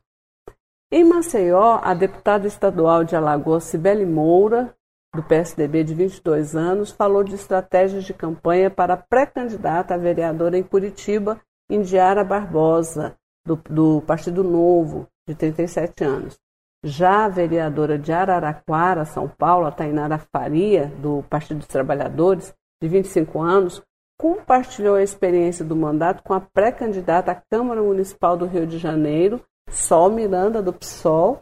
Em Maceió, a deputada estadual de Alagoas, Cibele Moura, do PSDB de 22 anos, falou de estratégias de campanha para pré-candidata a vereadora em Curitiba, Indiara Barbosa, do, do Partido Novo, de 37 anos. Já a vereadora de Araraquara, São Paulo, a Tainara Faria, do Partido dos Trabalhadores, de 25 anos, compartilhou a experiência do mandato com a pré-candidata à Câmara Municipal do Rio de Janeiro, Sol Miranda, do PSOL,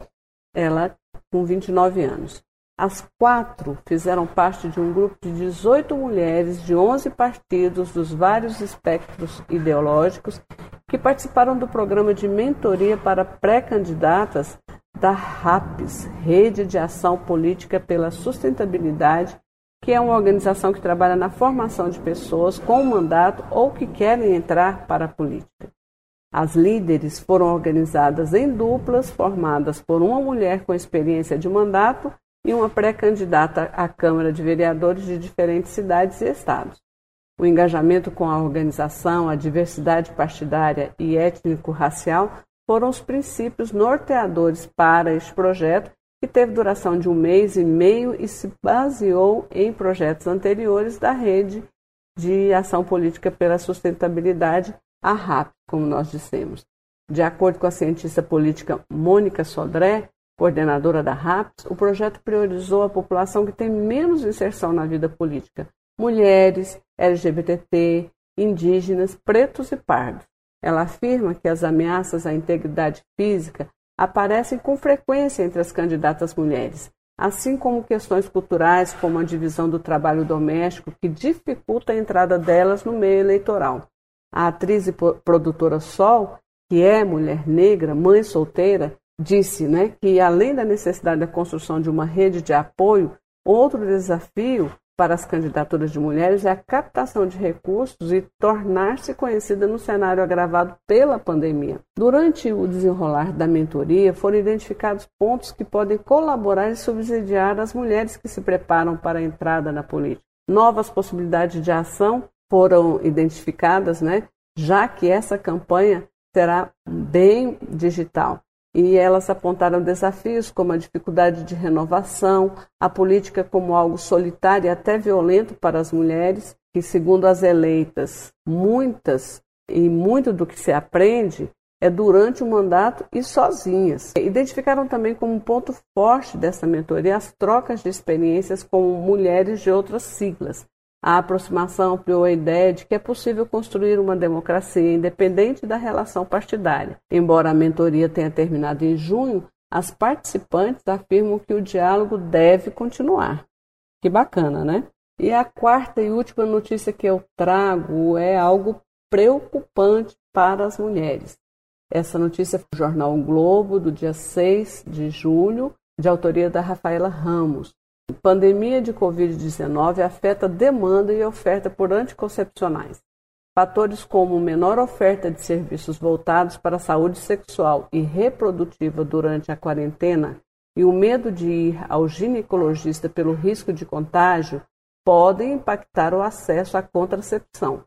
ela com 29 anos. As quatro fizeram parte de um grupo de 18 mulheres de 11 partidos dos vários espectros ideológicos que participaram do programa de mentoria para pré-candidatas da RAPS, Rede de Ação Política pela Sustentabilidade, que é uma organização que trabalha na formação de pessoas com mandato ou que querem entrar para a política. As líderes foram organizadas em duplas, formadas por uma mulher com experiência de mandato e uma pré-candidata à Câmara de Vereadores de diferentes cidades e estados. O engajamento com a organização, a diversidade partidária e étnico-racial foram os princípios norteadores para este projeto, que teve duração de um mês e meio e se baseou em projetos anteriores da Rede de Ação Política pela Sustentabilidade, a RAP, como nós dissemos. De acordo com a cientista política Mônica Sodré, coordenadora da RAPS, o projeto priorizou a população que tem menos inserção na vida política: mulheres, LGBT, indígenas, pretos e pardos. Ela afirma que as ameaças à integridade física aparecem com frequência entre as candidatas mulheres, assim como questões culturais como a divisão do trabalho doméstico que dificulta a entrada delas no meio eleitoral. A atriz e produtora Sol, que é mulher negra, mãe solteira, disse né, que além da necessidade da construção de uma rede de apoio, outro desafio para as candidaturas de mulheres é a captação de recursos e tornar-se conhecida no cenário agravado pela pandemia. Durante o desenrolar da mentoria, foram identificados pontos que podem colaborar e subsidiar as mulheres que se preparam para a entrada na política. Novas possibilidades de ação foram identificadas, né? Já que essa campanha será bem digital e elas apontaram desafios como a dificuldade de renovação, a política como algo solitário e até violento para as mulheres, que, segundo as eleitas, muitas e muito do que se aprende é durante o mandato e sozinhas. Identificaram também como um ponto forte dessa mentoria as trocas de experiências com mulheres de outras siglas. A aproximação ampliou a ideia de que é possível construir uma democracia independente da relação partidária. Embora a mentoria tenha terminado em junho, as participantes afirmam que o diálogo deve continuar. Que bacana, né? E a quarta e última notícia que eu trago é algo preocupante para as mulheres. Essa notícia foi do jornal o Globo, do dia 6 de julho, de autoria da Rafaela Ramos. Pandemia de Covid-19 afeta demanda e oferta por anticoncepcionais. Fatores como menor oferta de serviços voltados para a saúde sexual e reprodutiva durante a quarentena e o medo de ir ao ginecologista pelo risco de contágio podem impactar o acesso à contracepção.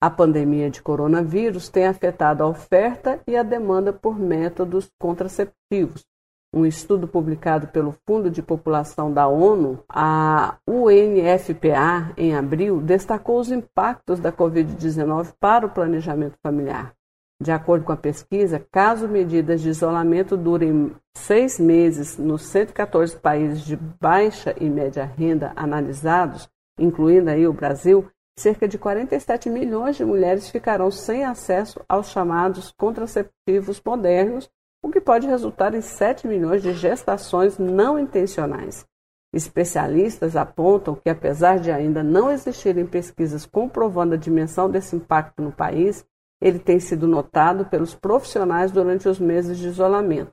A pandemia de coronavírus tem afetado a oferta e a demanda por métodos contraceptivos, um estudo publicado pelo Fundo de População da ONU, a UNFPA, em abril, destacou os impactos da Covid-19 para o planejamento familiar. De acordo com a pesquisa, caso medidas de isolamento durem seis meses nos 114 países de baixa e média renda analisados, incluindo aí o Brasil, cerca de 47 milhões de mulheres ficarão sem acesso aos chamados contraceptivos modernos o que pode resultar em 7 milhões de gestações não intencionais. Especialistas apontam que, apesar de ainda não existirem pesquisas comprovando a dimensão desse impacto no país, ele tem sido notado pelos profissionais durante os meses de isolamento.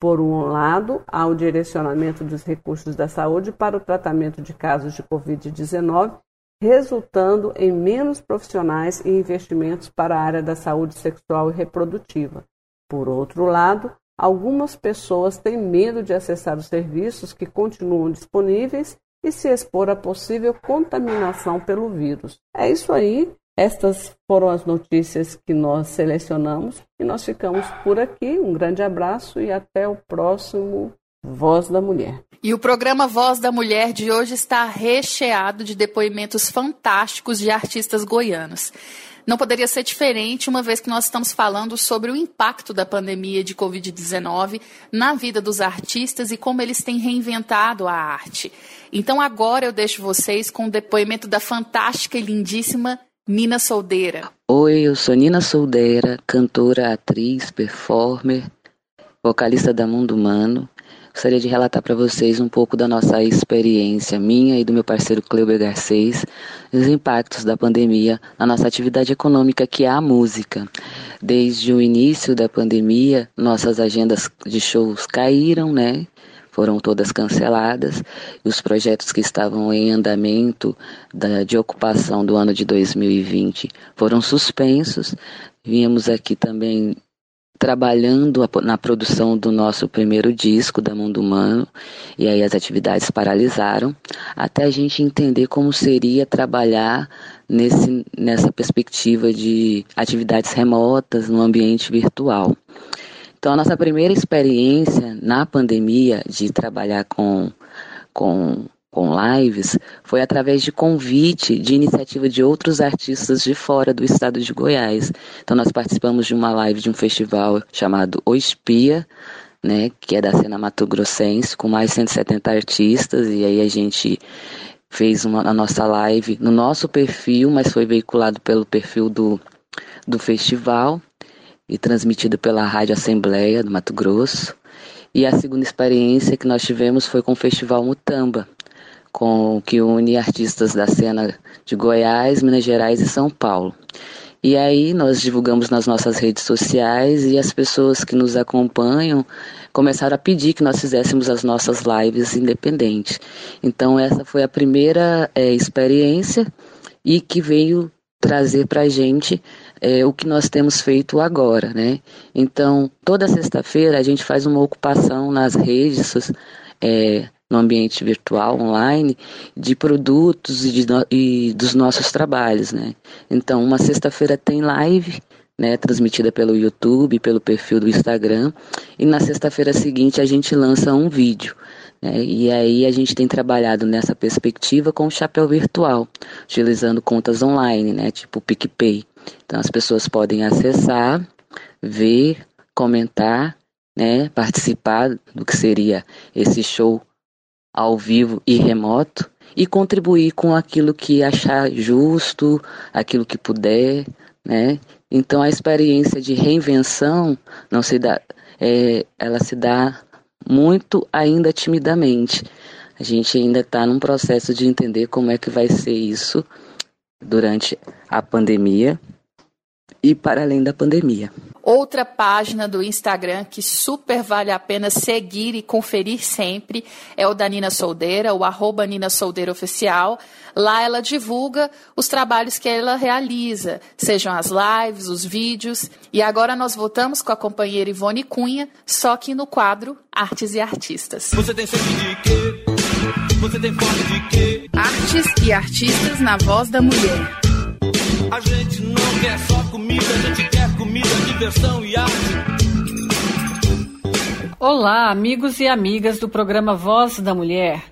Por um lado, há o direcionamento dos recursos da saúde para o tratamento de casos de Covid-19, resultando em menos profissionais e investimentos para a área da saúde sexual e reprodutiva. Por outro lado, algumas pessoas têm medo de acessar os serviços que continuam disponíveis e se expor a possível contaminação pelo vírus. É isso aí. Estas foram as notícias que nós selecionamos e nós ficamos por aqui. Um grande abraço e até o próximo Voz da Mulher. E o programa Voz da Mulher de hoje está recheado de depoimentos fantásticos de artistas goianos. Não poderia ser diferente, uma vez que nós estamos falando sobre o impacto da pandemia de Covid-19 na vida dos artistas e como eles têm reinventado a arte. Então agora eu deixo vocês com o depoimento da fantástica e lindíssima Nina Soldeira. Oi, eu sou Nina Soldeira, cantora, atriz, performer, vocalista da Mundo Humano. Gostaria de relatar para vocês um pouco da nossa experiência, minha e do meu parceiro Cleuber Garcês, os impactos da pandemia na nossa atividade econômica, que é a música. Desde o início da pandemia, nossas agendas de shows caíram, né? Foram todas canceladas. Os projetos que estavam em andamento da, de ocupação do ano de 2020 foram suspensos. Vínhamos aqui também trabalhando na produção do nosso primeiro disco da Mundo Humano, e aí as atividades paralisaram, até a gente entender como seria trabalhar nesse, nessa perspectiva de atividades remotas no ambiente virtual. Então, a nossa primeira experiência na pandemia de trabalhar com, com com lives foi através de convite de iniciativa de outros artistas de fora do estado de Goiás. Então nós participamos de uma live de um festival chamado O Espia, né, que é da cena Mato Grossense, com mais de 170 artistas, e aí a gente fez uma, a nossa live no nosso perfil, mas foi veiculado pelo perfil do, do festival e transmitido pela Rádio Assembleia do Mato Grosso. E a segunda experiência que nós tivemos foi com o Festival Mutamba, com que une artistas da cena de Goiás, Minas Gerais e São Paulo. E aí nós divulgamos nas nossas redes sociais e as pessoas que nos acompanham começaram a pedir que nós fizéssemos as nossas lives independentes. Então essa foi a primeira é, experiência e que veio trazer para a gente é, o que nós temos feito agora, né? Então toda sexta-feira a gente faz uma ocupação nas redes é, no ambiente virtual, online, de produtos e, de, e dos nossos trabalhos, né? Então, uma sexta-feira tem live, né, transmitida pelo YouTube, pelo perfil do Instagram, e na sexta-feira seguinte a gente lança um vídeo. Né, e aí a gente tem trabalhado nessa perspectiva com o chapéu virtual, utilizando contas online, né, tipo PicPay. Então as pessoas podem acessar, ver, comentar, né, participar do que seria esse show ao vivo e remoto e contribuir com aquilo que achar justo, aquilo que puder, né? Então a experiência de reinvenção não se dá, é, ela se dá muito ainda timidamente. A gente ainda está num processo de entender como é que vai ser isso durante a pandemia e para além da pandemia. Outra página do Instagram que super vale a pena seguir e conferir sempre é o da Nina Soldeira, o arroba Nina Soldeira Oficial. Lá ela divulga os trabalhos que ela realiza, sejam as lives, os vídeos. E agora nós voltamos com a companheira Ivone Cunha, só que no quadro Artes e Artistas. Você tem sede de quê? Você tem fome de quê? Artes e Artistas na voz da mulher. A gente não quer só comida, a gente quer comida, diversão e arte. Olá, amigos e amigas do programa Voz da Mulher.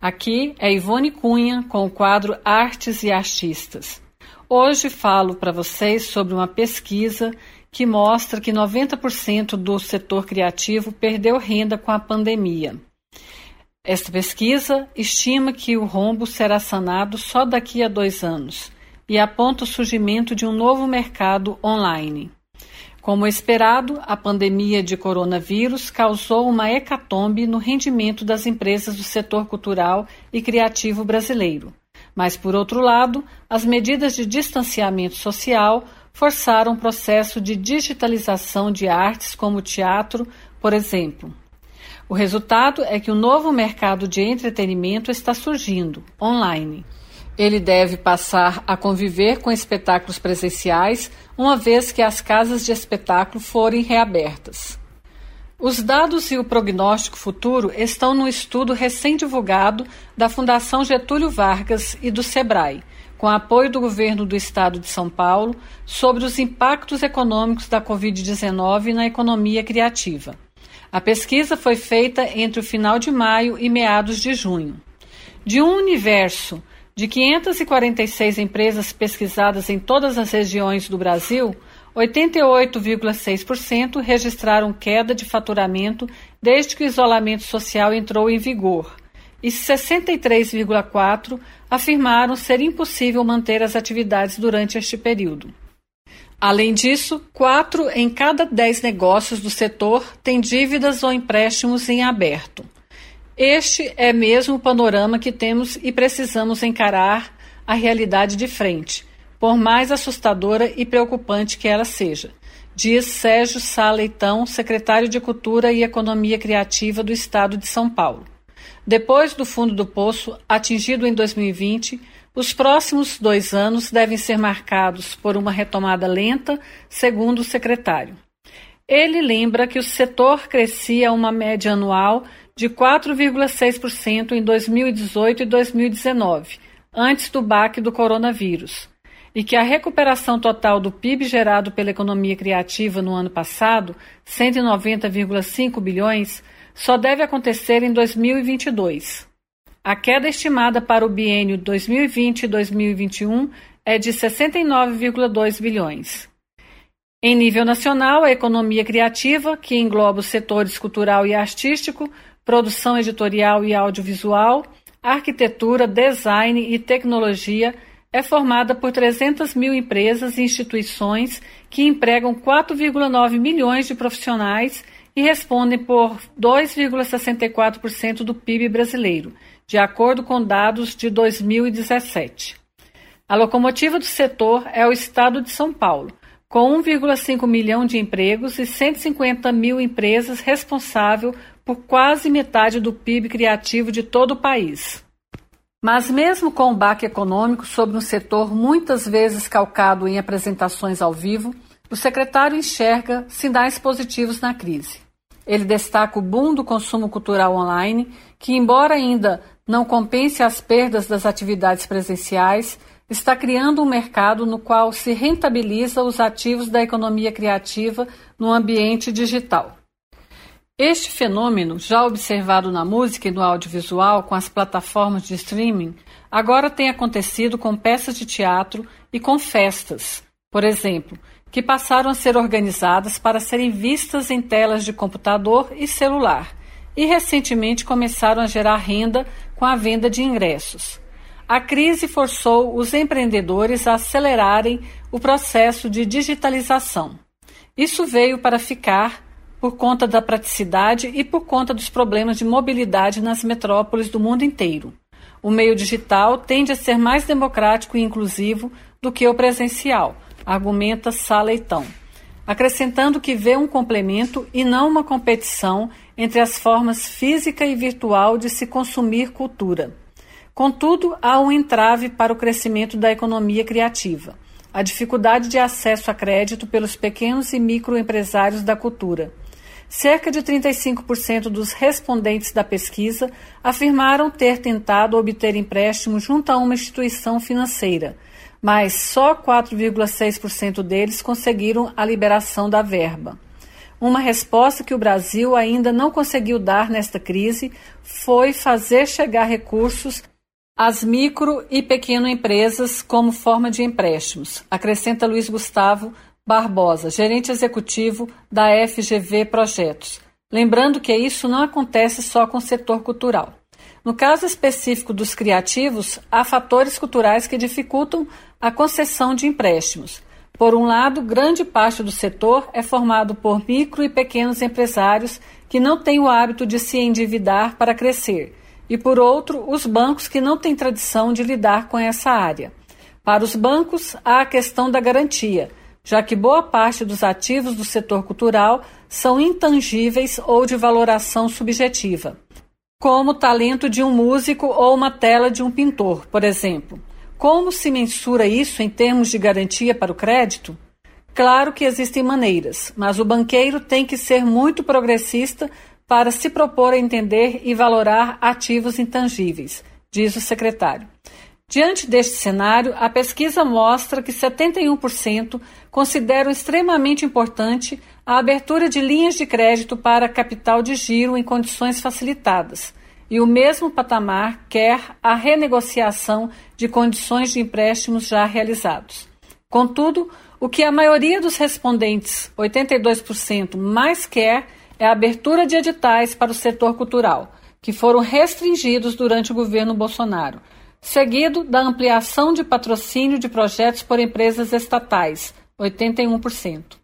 Aqui é Ivone Cunha com o quadro Artes e Artistas. Hoje falo para vocês sobre uma pesquisa que mostra que 90% do setor criativo perdeu renda com a pandemia. Esta pesquisa estima que o rombo será sanado só daqui a dois anos e aponta o surgimento de um novo mercado online. Como esperado, a pandemia de coronavírus causou uma hecatombe no rendimento das empresas do setor cultural e criativo brasileiro. Mas, por outro lado, as medidas de distanciamento social forçaram o processo de digitalização de artes como o teatro, por exemplo. O resultado é que um novo mercado de entretenimento está surgindo, online. Ele deve passar a conviver com espetáculos presenciais, uma vez que as casas de espetáculo forem reabertas. Os dados e o prognóstico futuro estão no estudo recém-divulgado da Fundação Getúlio Vargas e do SEBRAE, com apoio do governo do estado de São Paulo, sobre os impactos econômicos da Covid-19 na economia criativa. A pesquisa foi feita entre o final de maio e meados de junho. De um universo de 546 empresas pesquisadas em todas as regiões do Brasil, 88,6% registraram queda de faturamento desde que o isolamento social entrou em vigor, e 63,4% afirmaram ser impossível manter as atividades durante este período. Além disso, 4 em cada 10 negócios do setor têm dívidas ou empréstimos em aberto. Este é mesmo o panorama que temos e precisamos encarar a realidade de frente, por mais assustadora e preocupante que ela seja, diz Sérgio Sá Leitão, secretário de Cultura e Economia Criativa do Estado de São Paulo. Depois do fundo do poço, atingido em 2020, os próximos dois anos devem ser marcados por uma retomada lenta, segundo o secretário. Ele lembra que o setor crescia uma média anual de 4,6% em 2018 e 2019, antes do baque do coronavírus, e que a recuperação total do PIB gerado pela economia criativa no ano passado, 190,5 bilhões, só deve acontecer em 2022. A queda estimada para o biênio 2020 e 2021 é de 69,2 bilhões. Em nível nacional, a economia criativa, que engloba os setores cultural e artístico, produção editorial e audiovisual, arquitetura, design e tecnologia, é formada por 300 mil empresas e instituições que empregam 4,9 milhões de profissionais e respondem por 2,64% do PIB brasileiro, de acordo com dados de 2017. A locomotiva do setor é o Estado de São Paulo, com 1,5 milhão de empregos e 150 mil empresas responsável por quase metade do PIB criativo de todo o país. Mas, mesmo com o baque econômico sobre um setor muitas vezes calcado em apresentações ao vivo, o secretário enxerga sinais positivos na crise. Ele destaca o boom do consumo cultural online, que, embora ainda não compense as perdas das atividades presenciais, está criando um mercado no qual se rentabiliza os ativos da economia criativa no ambiente digital. Este fenômeno, já observado na música e no audiovisual com as plataformas de streaming, agora tem acontecido com peças de teatro e com festas, por exemplo, que passaram a ser organizadas para serem vistas em telas de computador e celular, e recentemente começaram a gerar renda com a venda de ingressos. A crise forçou os empreendedores a acelerarem o processo de digitalização. Isso veio para ficar por conta da praticidade e por conta dos problemas de mobilidade nas metrópoles do mundo inteiro. O meio digital tende a ser mais democrático e inclusivo do que o presencial, argumenta Sá Leitão, acrescentando que vê um complemento e não uma competição entre as formas física e virtual de se consumir cultura. Contudo, há um entrave para o crescimento da economia criativa: a dificuldade de acesso a crédito pelos pequenos e microempresários da cultura. Cerca de 35% dos respondentes da pesquisa afirmaram ter tentado obter empréstimo junto a uma instituição financeira, mas só 4,6% deles conseguiram a liberação da verba. Uma resposta que o Brasil ainda não conseguiu dar nesta crise foi fazer chegar recursos as micro e pequeno empresas como forma de empréstimos, acrescenta Luiz Gustavo Barbosa, gerente executivo da FGV Projetos. Lembrando que isso não acontece só com o setor cultural. No caso específico dos criativos, há fatores culturais que dificultam a concessão de empréstimos. Por um lado, grande parte do setor é formado por micro e pequenos empresários que não têm o hábito de se endividar para crescer e, por outro, os bancos que não têm tradição de lidar com essa área. Para os bancos, há a questão da garantia, já que boa parte dos ativos do setor cultural são intangíveis ou de valoração subjetiva, como o talento de um músico ou uma tela de um pintor, por exemplo. Como se mensura isso em termos de garantia para o crédito? Claro que existem maneiras, mas o banqueiro tem que ser muito progressista para se propor a entender e valorar ativos intangíveis, diz o secretário. Diante deste cenário, a pesquisa mostra que 71% consideram extremamente importante a abertura de linhas de crédito para capital de giro em condições facilitadas, e o mesmo patamar quer a renegociação de condições de empréstimos já realizados. Contudo, o que a maioria dos respondentes, 82%, mais quer é a abertura de editais para o setor cultural, que foram restringidos durante o governo Bolsonaro, seguido da ampliação de patrocínio de projetos por empresas estatais, 81%.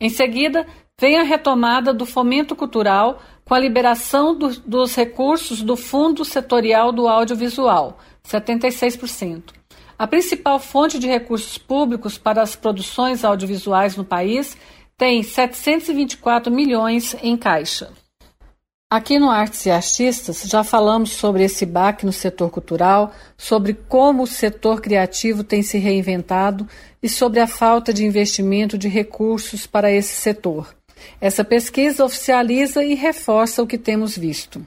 Em seguida, vem a retomada do fomento cultural com a liberação do, dos recursos do Fundo Setorial do Audiovisual, 76%. A principal fonte de recursos públicos para as produções audiovisuais no país tem 724 milhões em caixa. Aqui no Artes e Artistas já falamos sobre esse baque no setor cultural, sobre como o setor criativo tem se reinventado e sobre a falta de investimento de recursos para esse setor. Essa pesquisa oficializa e reforça o que temos visto.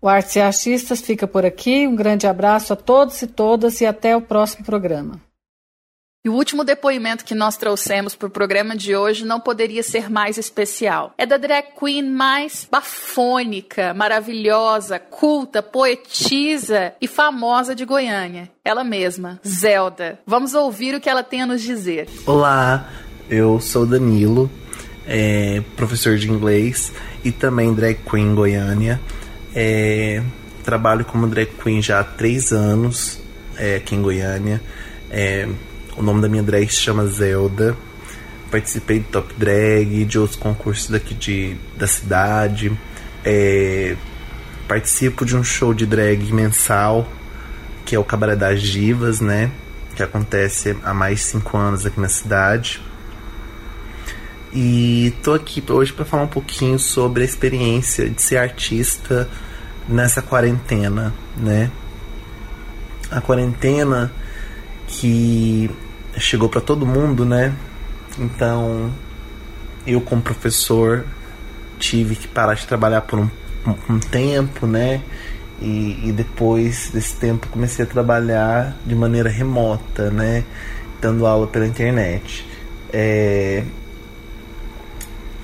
O Artes e Artistas fica por aqui. Um grande abraço a todos e todas e até o próximo programa. E o último depoimento que nós trouxemos para o programa de hoje não poderia ser mais especial. É da drag queen mais bafônica, maravilhosa, culta, poetisa e famosa de Goiânia. Ela mesma, Zelda. Vamos ouvir o que ela tem a nos dizer. Olá, eu sou Danilo, é, professor de inglês e também drag queen Goiânia. É, trabalho como drag queen já há três anos é, aqui em Goiânia. O nome da minha drag se chama Zelda. Participei do Top Drag, de outros concursos daqui de, da cidade. É, participo de um show de drag mensal, que é o Cabaré das Divas, né? Que acontece há mais de cinco anos aqui na cidade. E tô aqui hoje para falar um pouquinho sobre a experiência de ser artista nessa quarentena, né? A quarentena que chegou para todo mundo, né? Então, eu como professor tive que parar de trabalhar por um, um, tempo, né? E, e, depois desse tempo comecei a trabalhar de maneira remota, né? Dando aula pela internet. É...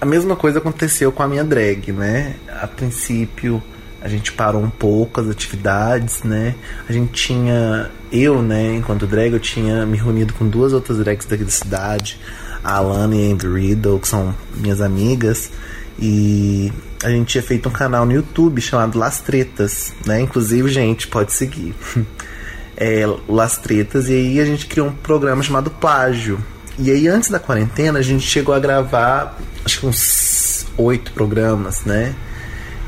A mesma coisa aconteceu com a minha drag, né? A princípio a gente parou um pouco as atividades, né? A gente tinha, eu, né, enquanto drag, eu tinha me reunido com duas outras drags daqui da cidade, a Alana e a Amber Riddle, que são minhas amigas, E a gente tinha feito um canal no YouTube chamado Las Tretas, né? Inclusive, gente, pode seguir. é, Las Tretas, e aí a gente criou um programa chamado Plágio. E aí, antes da quarentena, a gente chegou a gravar, acho que uns oito programas, né?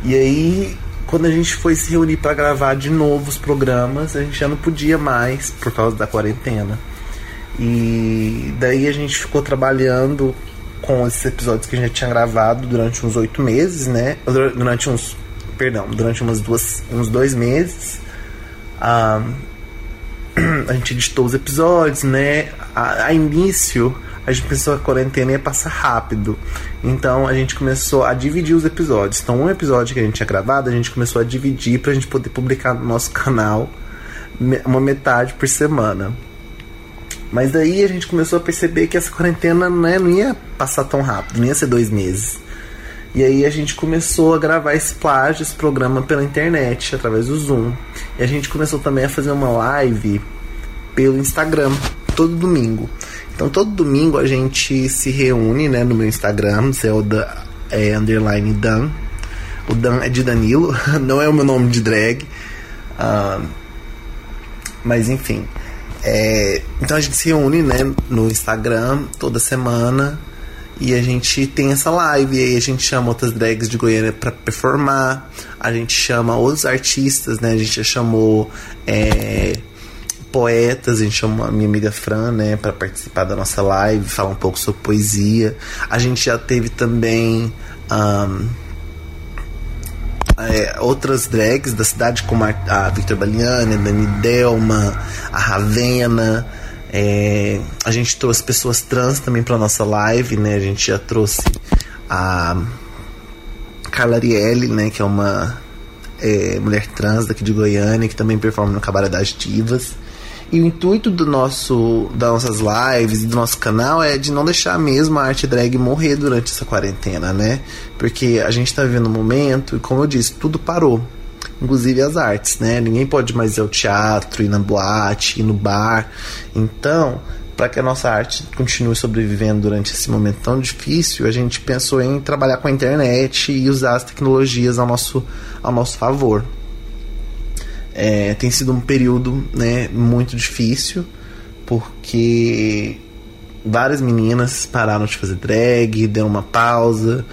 E aí, quando a gente foi se reunir para gravar de novo os programas, a gente já não podia mais por causa da quarentena. E daí a gente ficou trabalhando com esses episódios que a gente já tinha gravado durante uns oito meses, né? Durante uns. Perdão, durante umas duas, uns dois meses. Ah, a gente editou os episódios, né? A, a, início, a gente pensou que a quarentena ia passar rápido. Então a gente começou a dividir os episódios. Então, um episódio que a gente tinha gravado, a gente começou a dividir pra gente poder publicar no nosso canal uma metade por semana. Mas daí a gente começou a perceber que essa quarentena né, não ia passar tão rápido, não ia ser dois meses. E aí a gente começou a gravar esse plágio, esse programa pela internet, através do Zoom. E a gente começou também a fazer uma live pelo Instagram, todo domingo. Então todo domingo a gente se reúne né, no meu Instagram, Zelda é, underline Dan. O Dan é de Danilo, não é o meu nome de drag. Uh, mas enfim. É, então a gente se reúne né, no Instagram toda semana e a gente tem essa live. E aí a gente chama outras drags de Goiânia para performar. A gente chama outros artistas, né? A gente já chamou é, poetas, a gente chamou a minha amiga Fran, né, para participar da nossa live, falar um pouco sobre poesia. A gente já teve também. Um, é, outras drags da cidade, como a, a Victor Baliani, a Dani Delma, a Ravena. É, a gente trouxe pessoas trans também para nossa live, né? A gente já trouxe a Carla Ariely, né? Que é uma é, mulher trans daqui de Goiânia, que também performa no Cabaré das Divas. E o intuito do nosso, das nossas lives e do nosso canal é de não deixar mesmo a arte drag morrer durante essa quarentena, né? Porque a gente tá vivendo um momento, e como eu disse, tudo parou. Inclusive as artes, né? Ninguém pode mais ir ao teatro, ir na boate, ir no bar. Então, para que a nossa arte continue sobrevivendo durante esse momento tão difícil, a gente pensou em trabalhar com a internet e usar as tecnologias ao nosso, ao nosso favor. É, tem sido um período né, muito difícil, porque várias meninas pararam de fazer drag, deu uma pausa.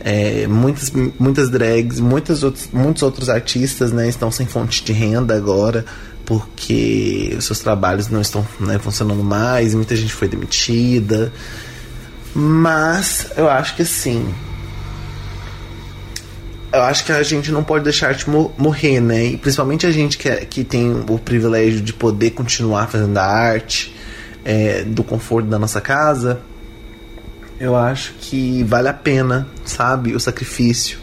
É, muitas, muitas drags, muitas outros, muitos outros artistas né, estão sem fonte de renda agora porque os seus trabalhos não estão né, funcionando mais, muita gente foi demitida. Mas eu acho que assim, eu acho que a gente não pode deixar de morrer, né? E principalmente a gente que, é, que tem o privilégio de poder continuar fazendo a arte é, do conforto da nossa casa, eu acho que vale a pena, sabe? O sacrifício.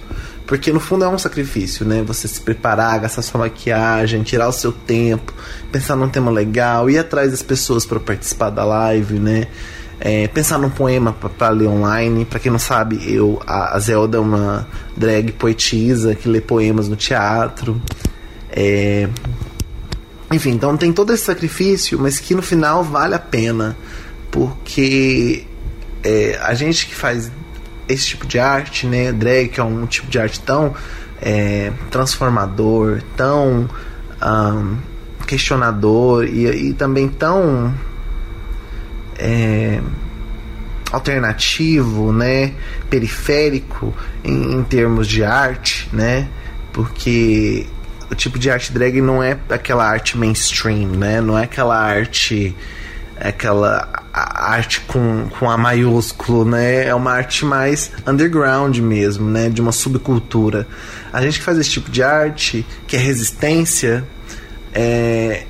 Porque no fundo é um sacrifício, né? Você se preparar, gastar sua maquiagem, tirar o seu tempo, pensar num tema legal, ir atrás das pessoas para participar da live, né? É, pensar num poema para ler online. Para quem não sabe, eu a, Zelda é uma drag poetisa que lê poemas no teatro. É, enfim, então tem todo esse sacrifício, mas que no final vale a pena, porque é, a gente que faz esse tipo de arte, né, drag que é um tipo de arte tão é, transformador, tão um, questionador e, e também tão é, alternativo, né, periférico em, em, termos de arte, né, porque o tipo de arte drag não é aquela arte mainstream, né, não é aquela arte aquela arte com, com A maiúsculo, né? É uma arte mais underground mesmo, né? De uma subcultura. A gente que faz esse tipo de arte, que é resistência, é,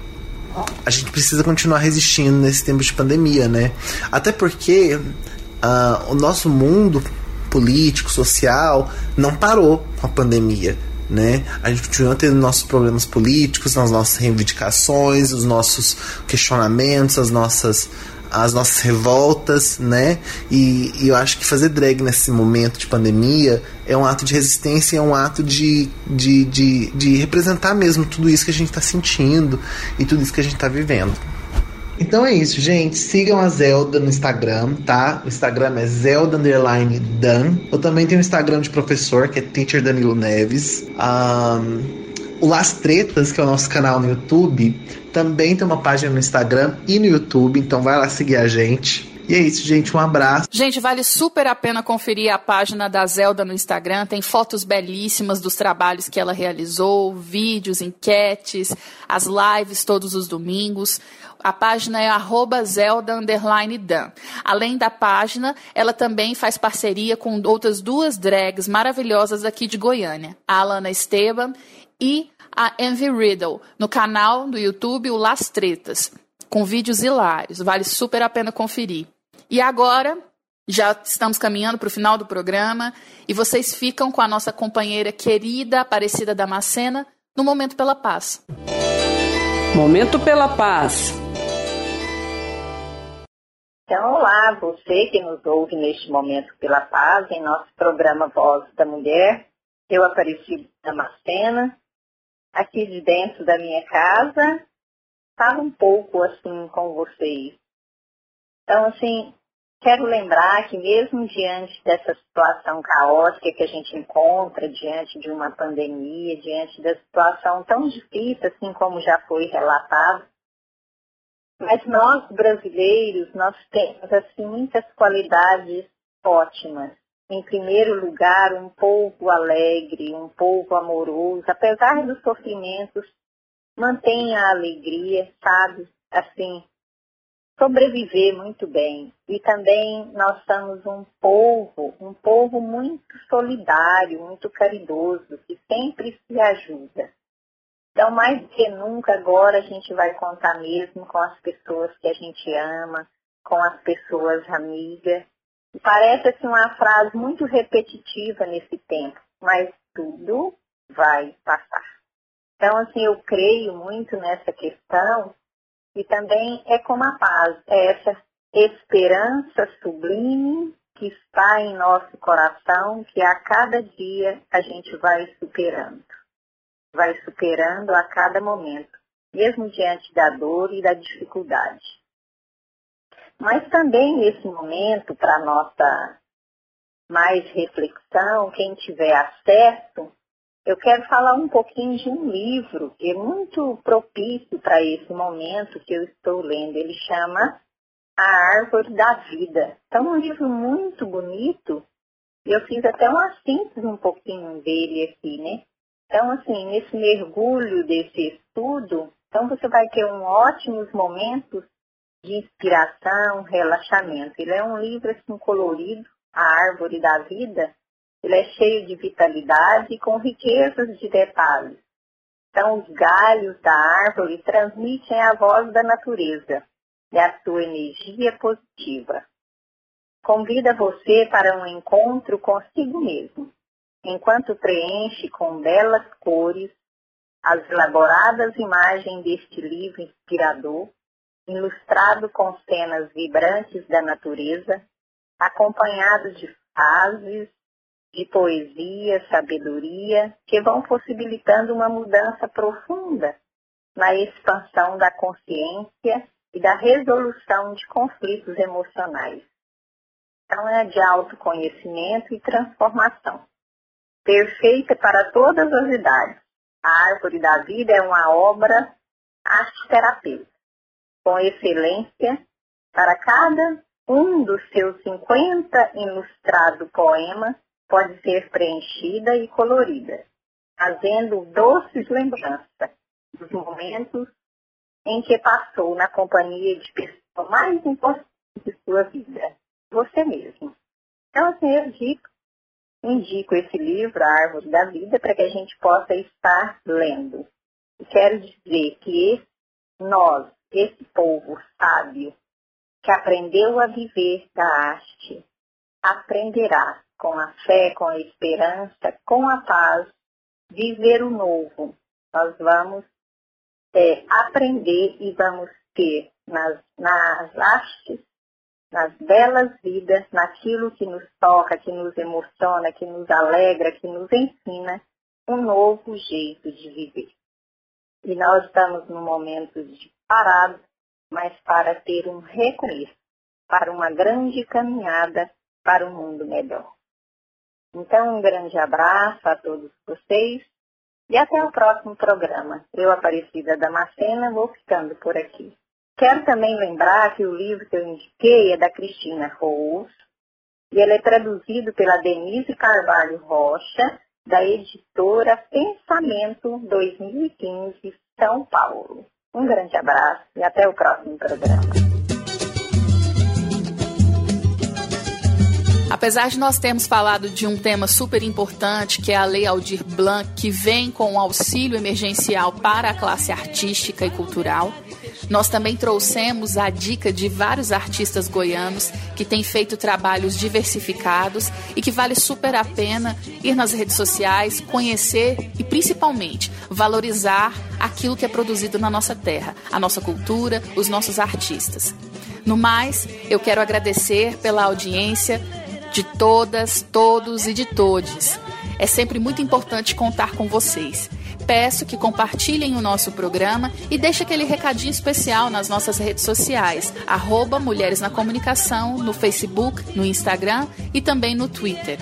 a gente precisa continuar resistindo nesse tempo de pandemia, né? Até porque uh, o nosso mundo político, social, não parou com a pandemia. Né? A gente continua tendo nossos problemas políticos, as nossas reivindicações, os nossos questionamentos, as nossas as nossas revoltas, né? E, e, eu acho que fazer drag nesse momento de pandemia é um ato de resistência, é um ato de, de, de, de representar mesmo tudo isso que a gente está sentindo e tudo isso que a gente está vivendo. Então é isso, gente. Sigam a Zelda no Instagram, tá? O Instagram é Zelda Underline Dan. Eu também tenho o Instagram de professor, que é Teacher Danilo Neves. Um, o Las Tretas, que é o nosso canal no YouTube, também tem uma página no Instagram e no YouTube, então vai lá seguir a gente. E é isso, gente. Um abraço. Gente, vale super a pena conferir a página da Zelda no Instagram. Tem fotos belíssimas dos trabalhos que ela realizou, vídeos, enquetes, as lives todos os domingos. A página é @zelda_dan. Além da página, ela também faz parceria com outras duas drags maravilhosas aqui de Goiânia, a Alana Esteban e a Envy Riddle, no canal do YouTube o Las Tretas, com vídeos hilários. Vale super a pena conferir. E agora, já estamos caminhando para o final do programa e vocês ficam com a nossa companheira querida Aparecida Damascena no Momento pela Paz. Momento pela Paz. Então, olá, você que nos ouve neste Momento pela Paz, em nosso programa Voz da Mulher. Eu, Aparecida Damascena, aqui de dentro da minha casa, falo um pouco assim com vocês então, assim, quero lembrar que mesmo diante dessa situação caótica que a gente encontra, diante de uma pandemia, diante da situação tão difícil, assim como já foi relatado, mas nós brasileiros, nós temos assim muitas qualidades ótimas. Em primeiro lugar, um povo alegre, um povo amoroso, apesar dos sofrimentos, mantém a alegria, sabe? Assim, sobreviver muito bem. E também nós somos um povo, um povo muito solidário, muito caridoso, que sempre se ajuda. Então, mais do que nunca, agora a gente vai contar mesmo com as pessoas que a gente ama, com as pessoas amigas. Parece assim uma frase muito repetitiva nesse tempo, mas tudo vai passar. Então, assim, eu creio muito nessa questão e também é como a paz, é essa esperança sublime que está em nosso coração, que a cada dia a gente vai superando. Vai superando a cada momento, mesmo diante da dor e da dificuldade. Mas também nesse momento, para nossa mais reflexão, quem tiver acesso, eu quero falar um pouquinho de um livro que é muito propício para esse momento que eu estou lendo. Ele chama A Árvore da Vida. Então, um livro muito bonito. Eu fiz até uma síntese um pouquinho dele aqui, né? Então, assim, nesse mergulho desse estudo, então você vai ter um ótimos momentos de inspiração, relaxamento. Ele é um livro assim colorido, A Árvore da Vida, ele é cheio de vitalidade e com riquezas de detalhes. Então, os galhos da árvore transmitem a voz da natureza e a sua energia positiva. Convida você para um encontro consigo mesmo, enquanto preenche com belas cores as elaboradas imagens deste livro inspirador, ilustrado com cenas vibrantes da natureza, acompanhados de frases de poesia, sabedoria, que vão possibilitando uma mudança profunda na expansão da consciência e da resolução de conflitos emocionais. Então, é de autoconhecimento e transformação. Perfeita para todas as idades. A Árvore da Vida é uma obra arte-terapêutica, com excelência para cada um dos seus 50 ilustrados poemas pode ser preenchida e colorida, fazendo doces lembranças dos momentos em que passou na companhia de pessoa mais importante de sua vida, você mesmo. Então, assim, eu indico, indico esse livro, A Árvore da Vida, para que a gente possa estar lendo. E quero dizer que nós, esse povo sábio, que aprendeu a viver da arte, aprenderá com a fé, com a esperança, com a paz, viver o novo. Nós vamos é, aprender e vamos ter nas, nas artes, nas belas vidas, naquilo que nos toca, que nos emociona, que nos alegra, que nos ensina, um novo jeito de viver. E nós estamos num momento de parado, mas para ter um recomeço, para uma grande caminhada para um mundo melhor. Então, um grande abraço a todos vocês e até o próximo programa. Eu, Aparecida Damascena, vou ficando por aqui. Quero também lembrar que o livro que eu indiquei é da Cristina Rose e ele é traduzido pela Denise Carvalho Rocha, da editora Pensamento 2015, São Paulo. Um grande abraço e até o próximo programa. Apesar de nós termos falado de um tema super importante, que é a Lei Aldir Blanc, que vem com o auxílio emergencial para a classe artística e cultural, nós também trouxemos a dica de vários artistas goianos que têm feito trabalhos diversificados e que vale super a pena ir nas redes sociais, conhecer e principalmente valorizar aquilo que é produzido na nossa terra, a nossa cultura, os nossos artistas. No mais, eu quero agradecer pela audiência de todas, todos e de todes. É sempre muito importante contar com vocês. Peço que compartilhem o nosso programa e deixe aquele recadinho especial nas nossas redes sociais, arroba Mulheres na Comunicação, no Facebook, no Instagram e também no Twitter.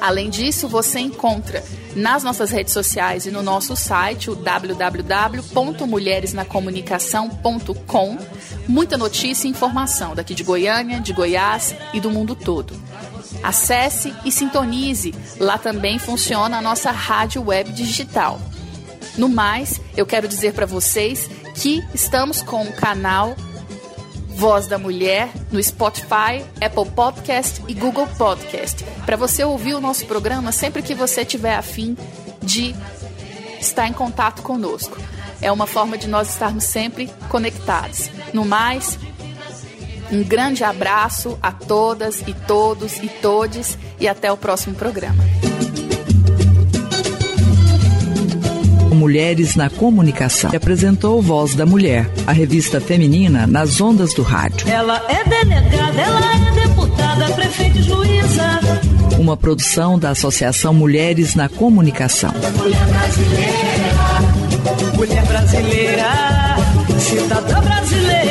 Além disso, você encontra nas nossas redes sociais e no nosso site, o www.mulheresnacomunicação.com, muita notícia e informação daqui de Goiânia, de Goiás e do mundo todo. Acesse e sintonize. Lá também funciona a nossa rádio web digital. No mais, eu quero dizer para vocês que estamos com o canal Voz da Mulher no Spotify, Apple Podcast e Google Podcast. Para você ouvir o nosso programa sempre que você tiver afim de estar em contato conosco. É uma forma de nós estarmos sempre conectados. No mais, um grande abraço a todas e todos e todes e até o próximo programa. Mulheres na Comunicação. Apresentou Voz da Mulher, a revista feminina nas ondas do rádio. Ela é delegada, ela é deputada, prefeita e juíza. Uma produção da Associação Mulheres na Comunicação. Mulher brasileira, mulher brasileira, cidadã brasileira.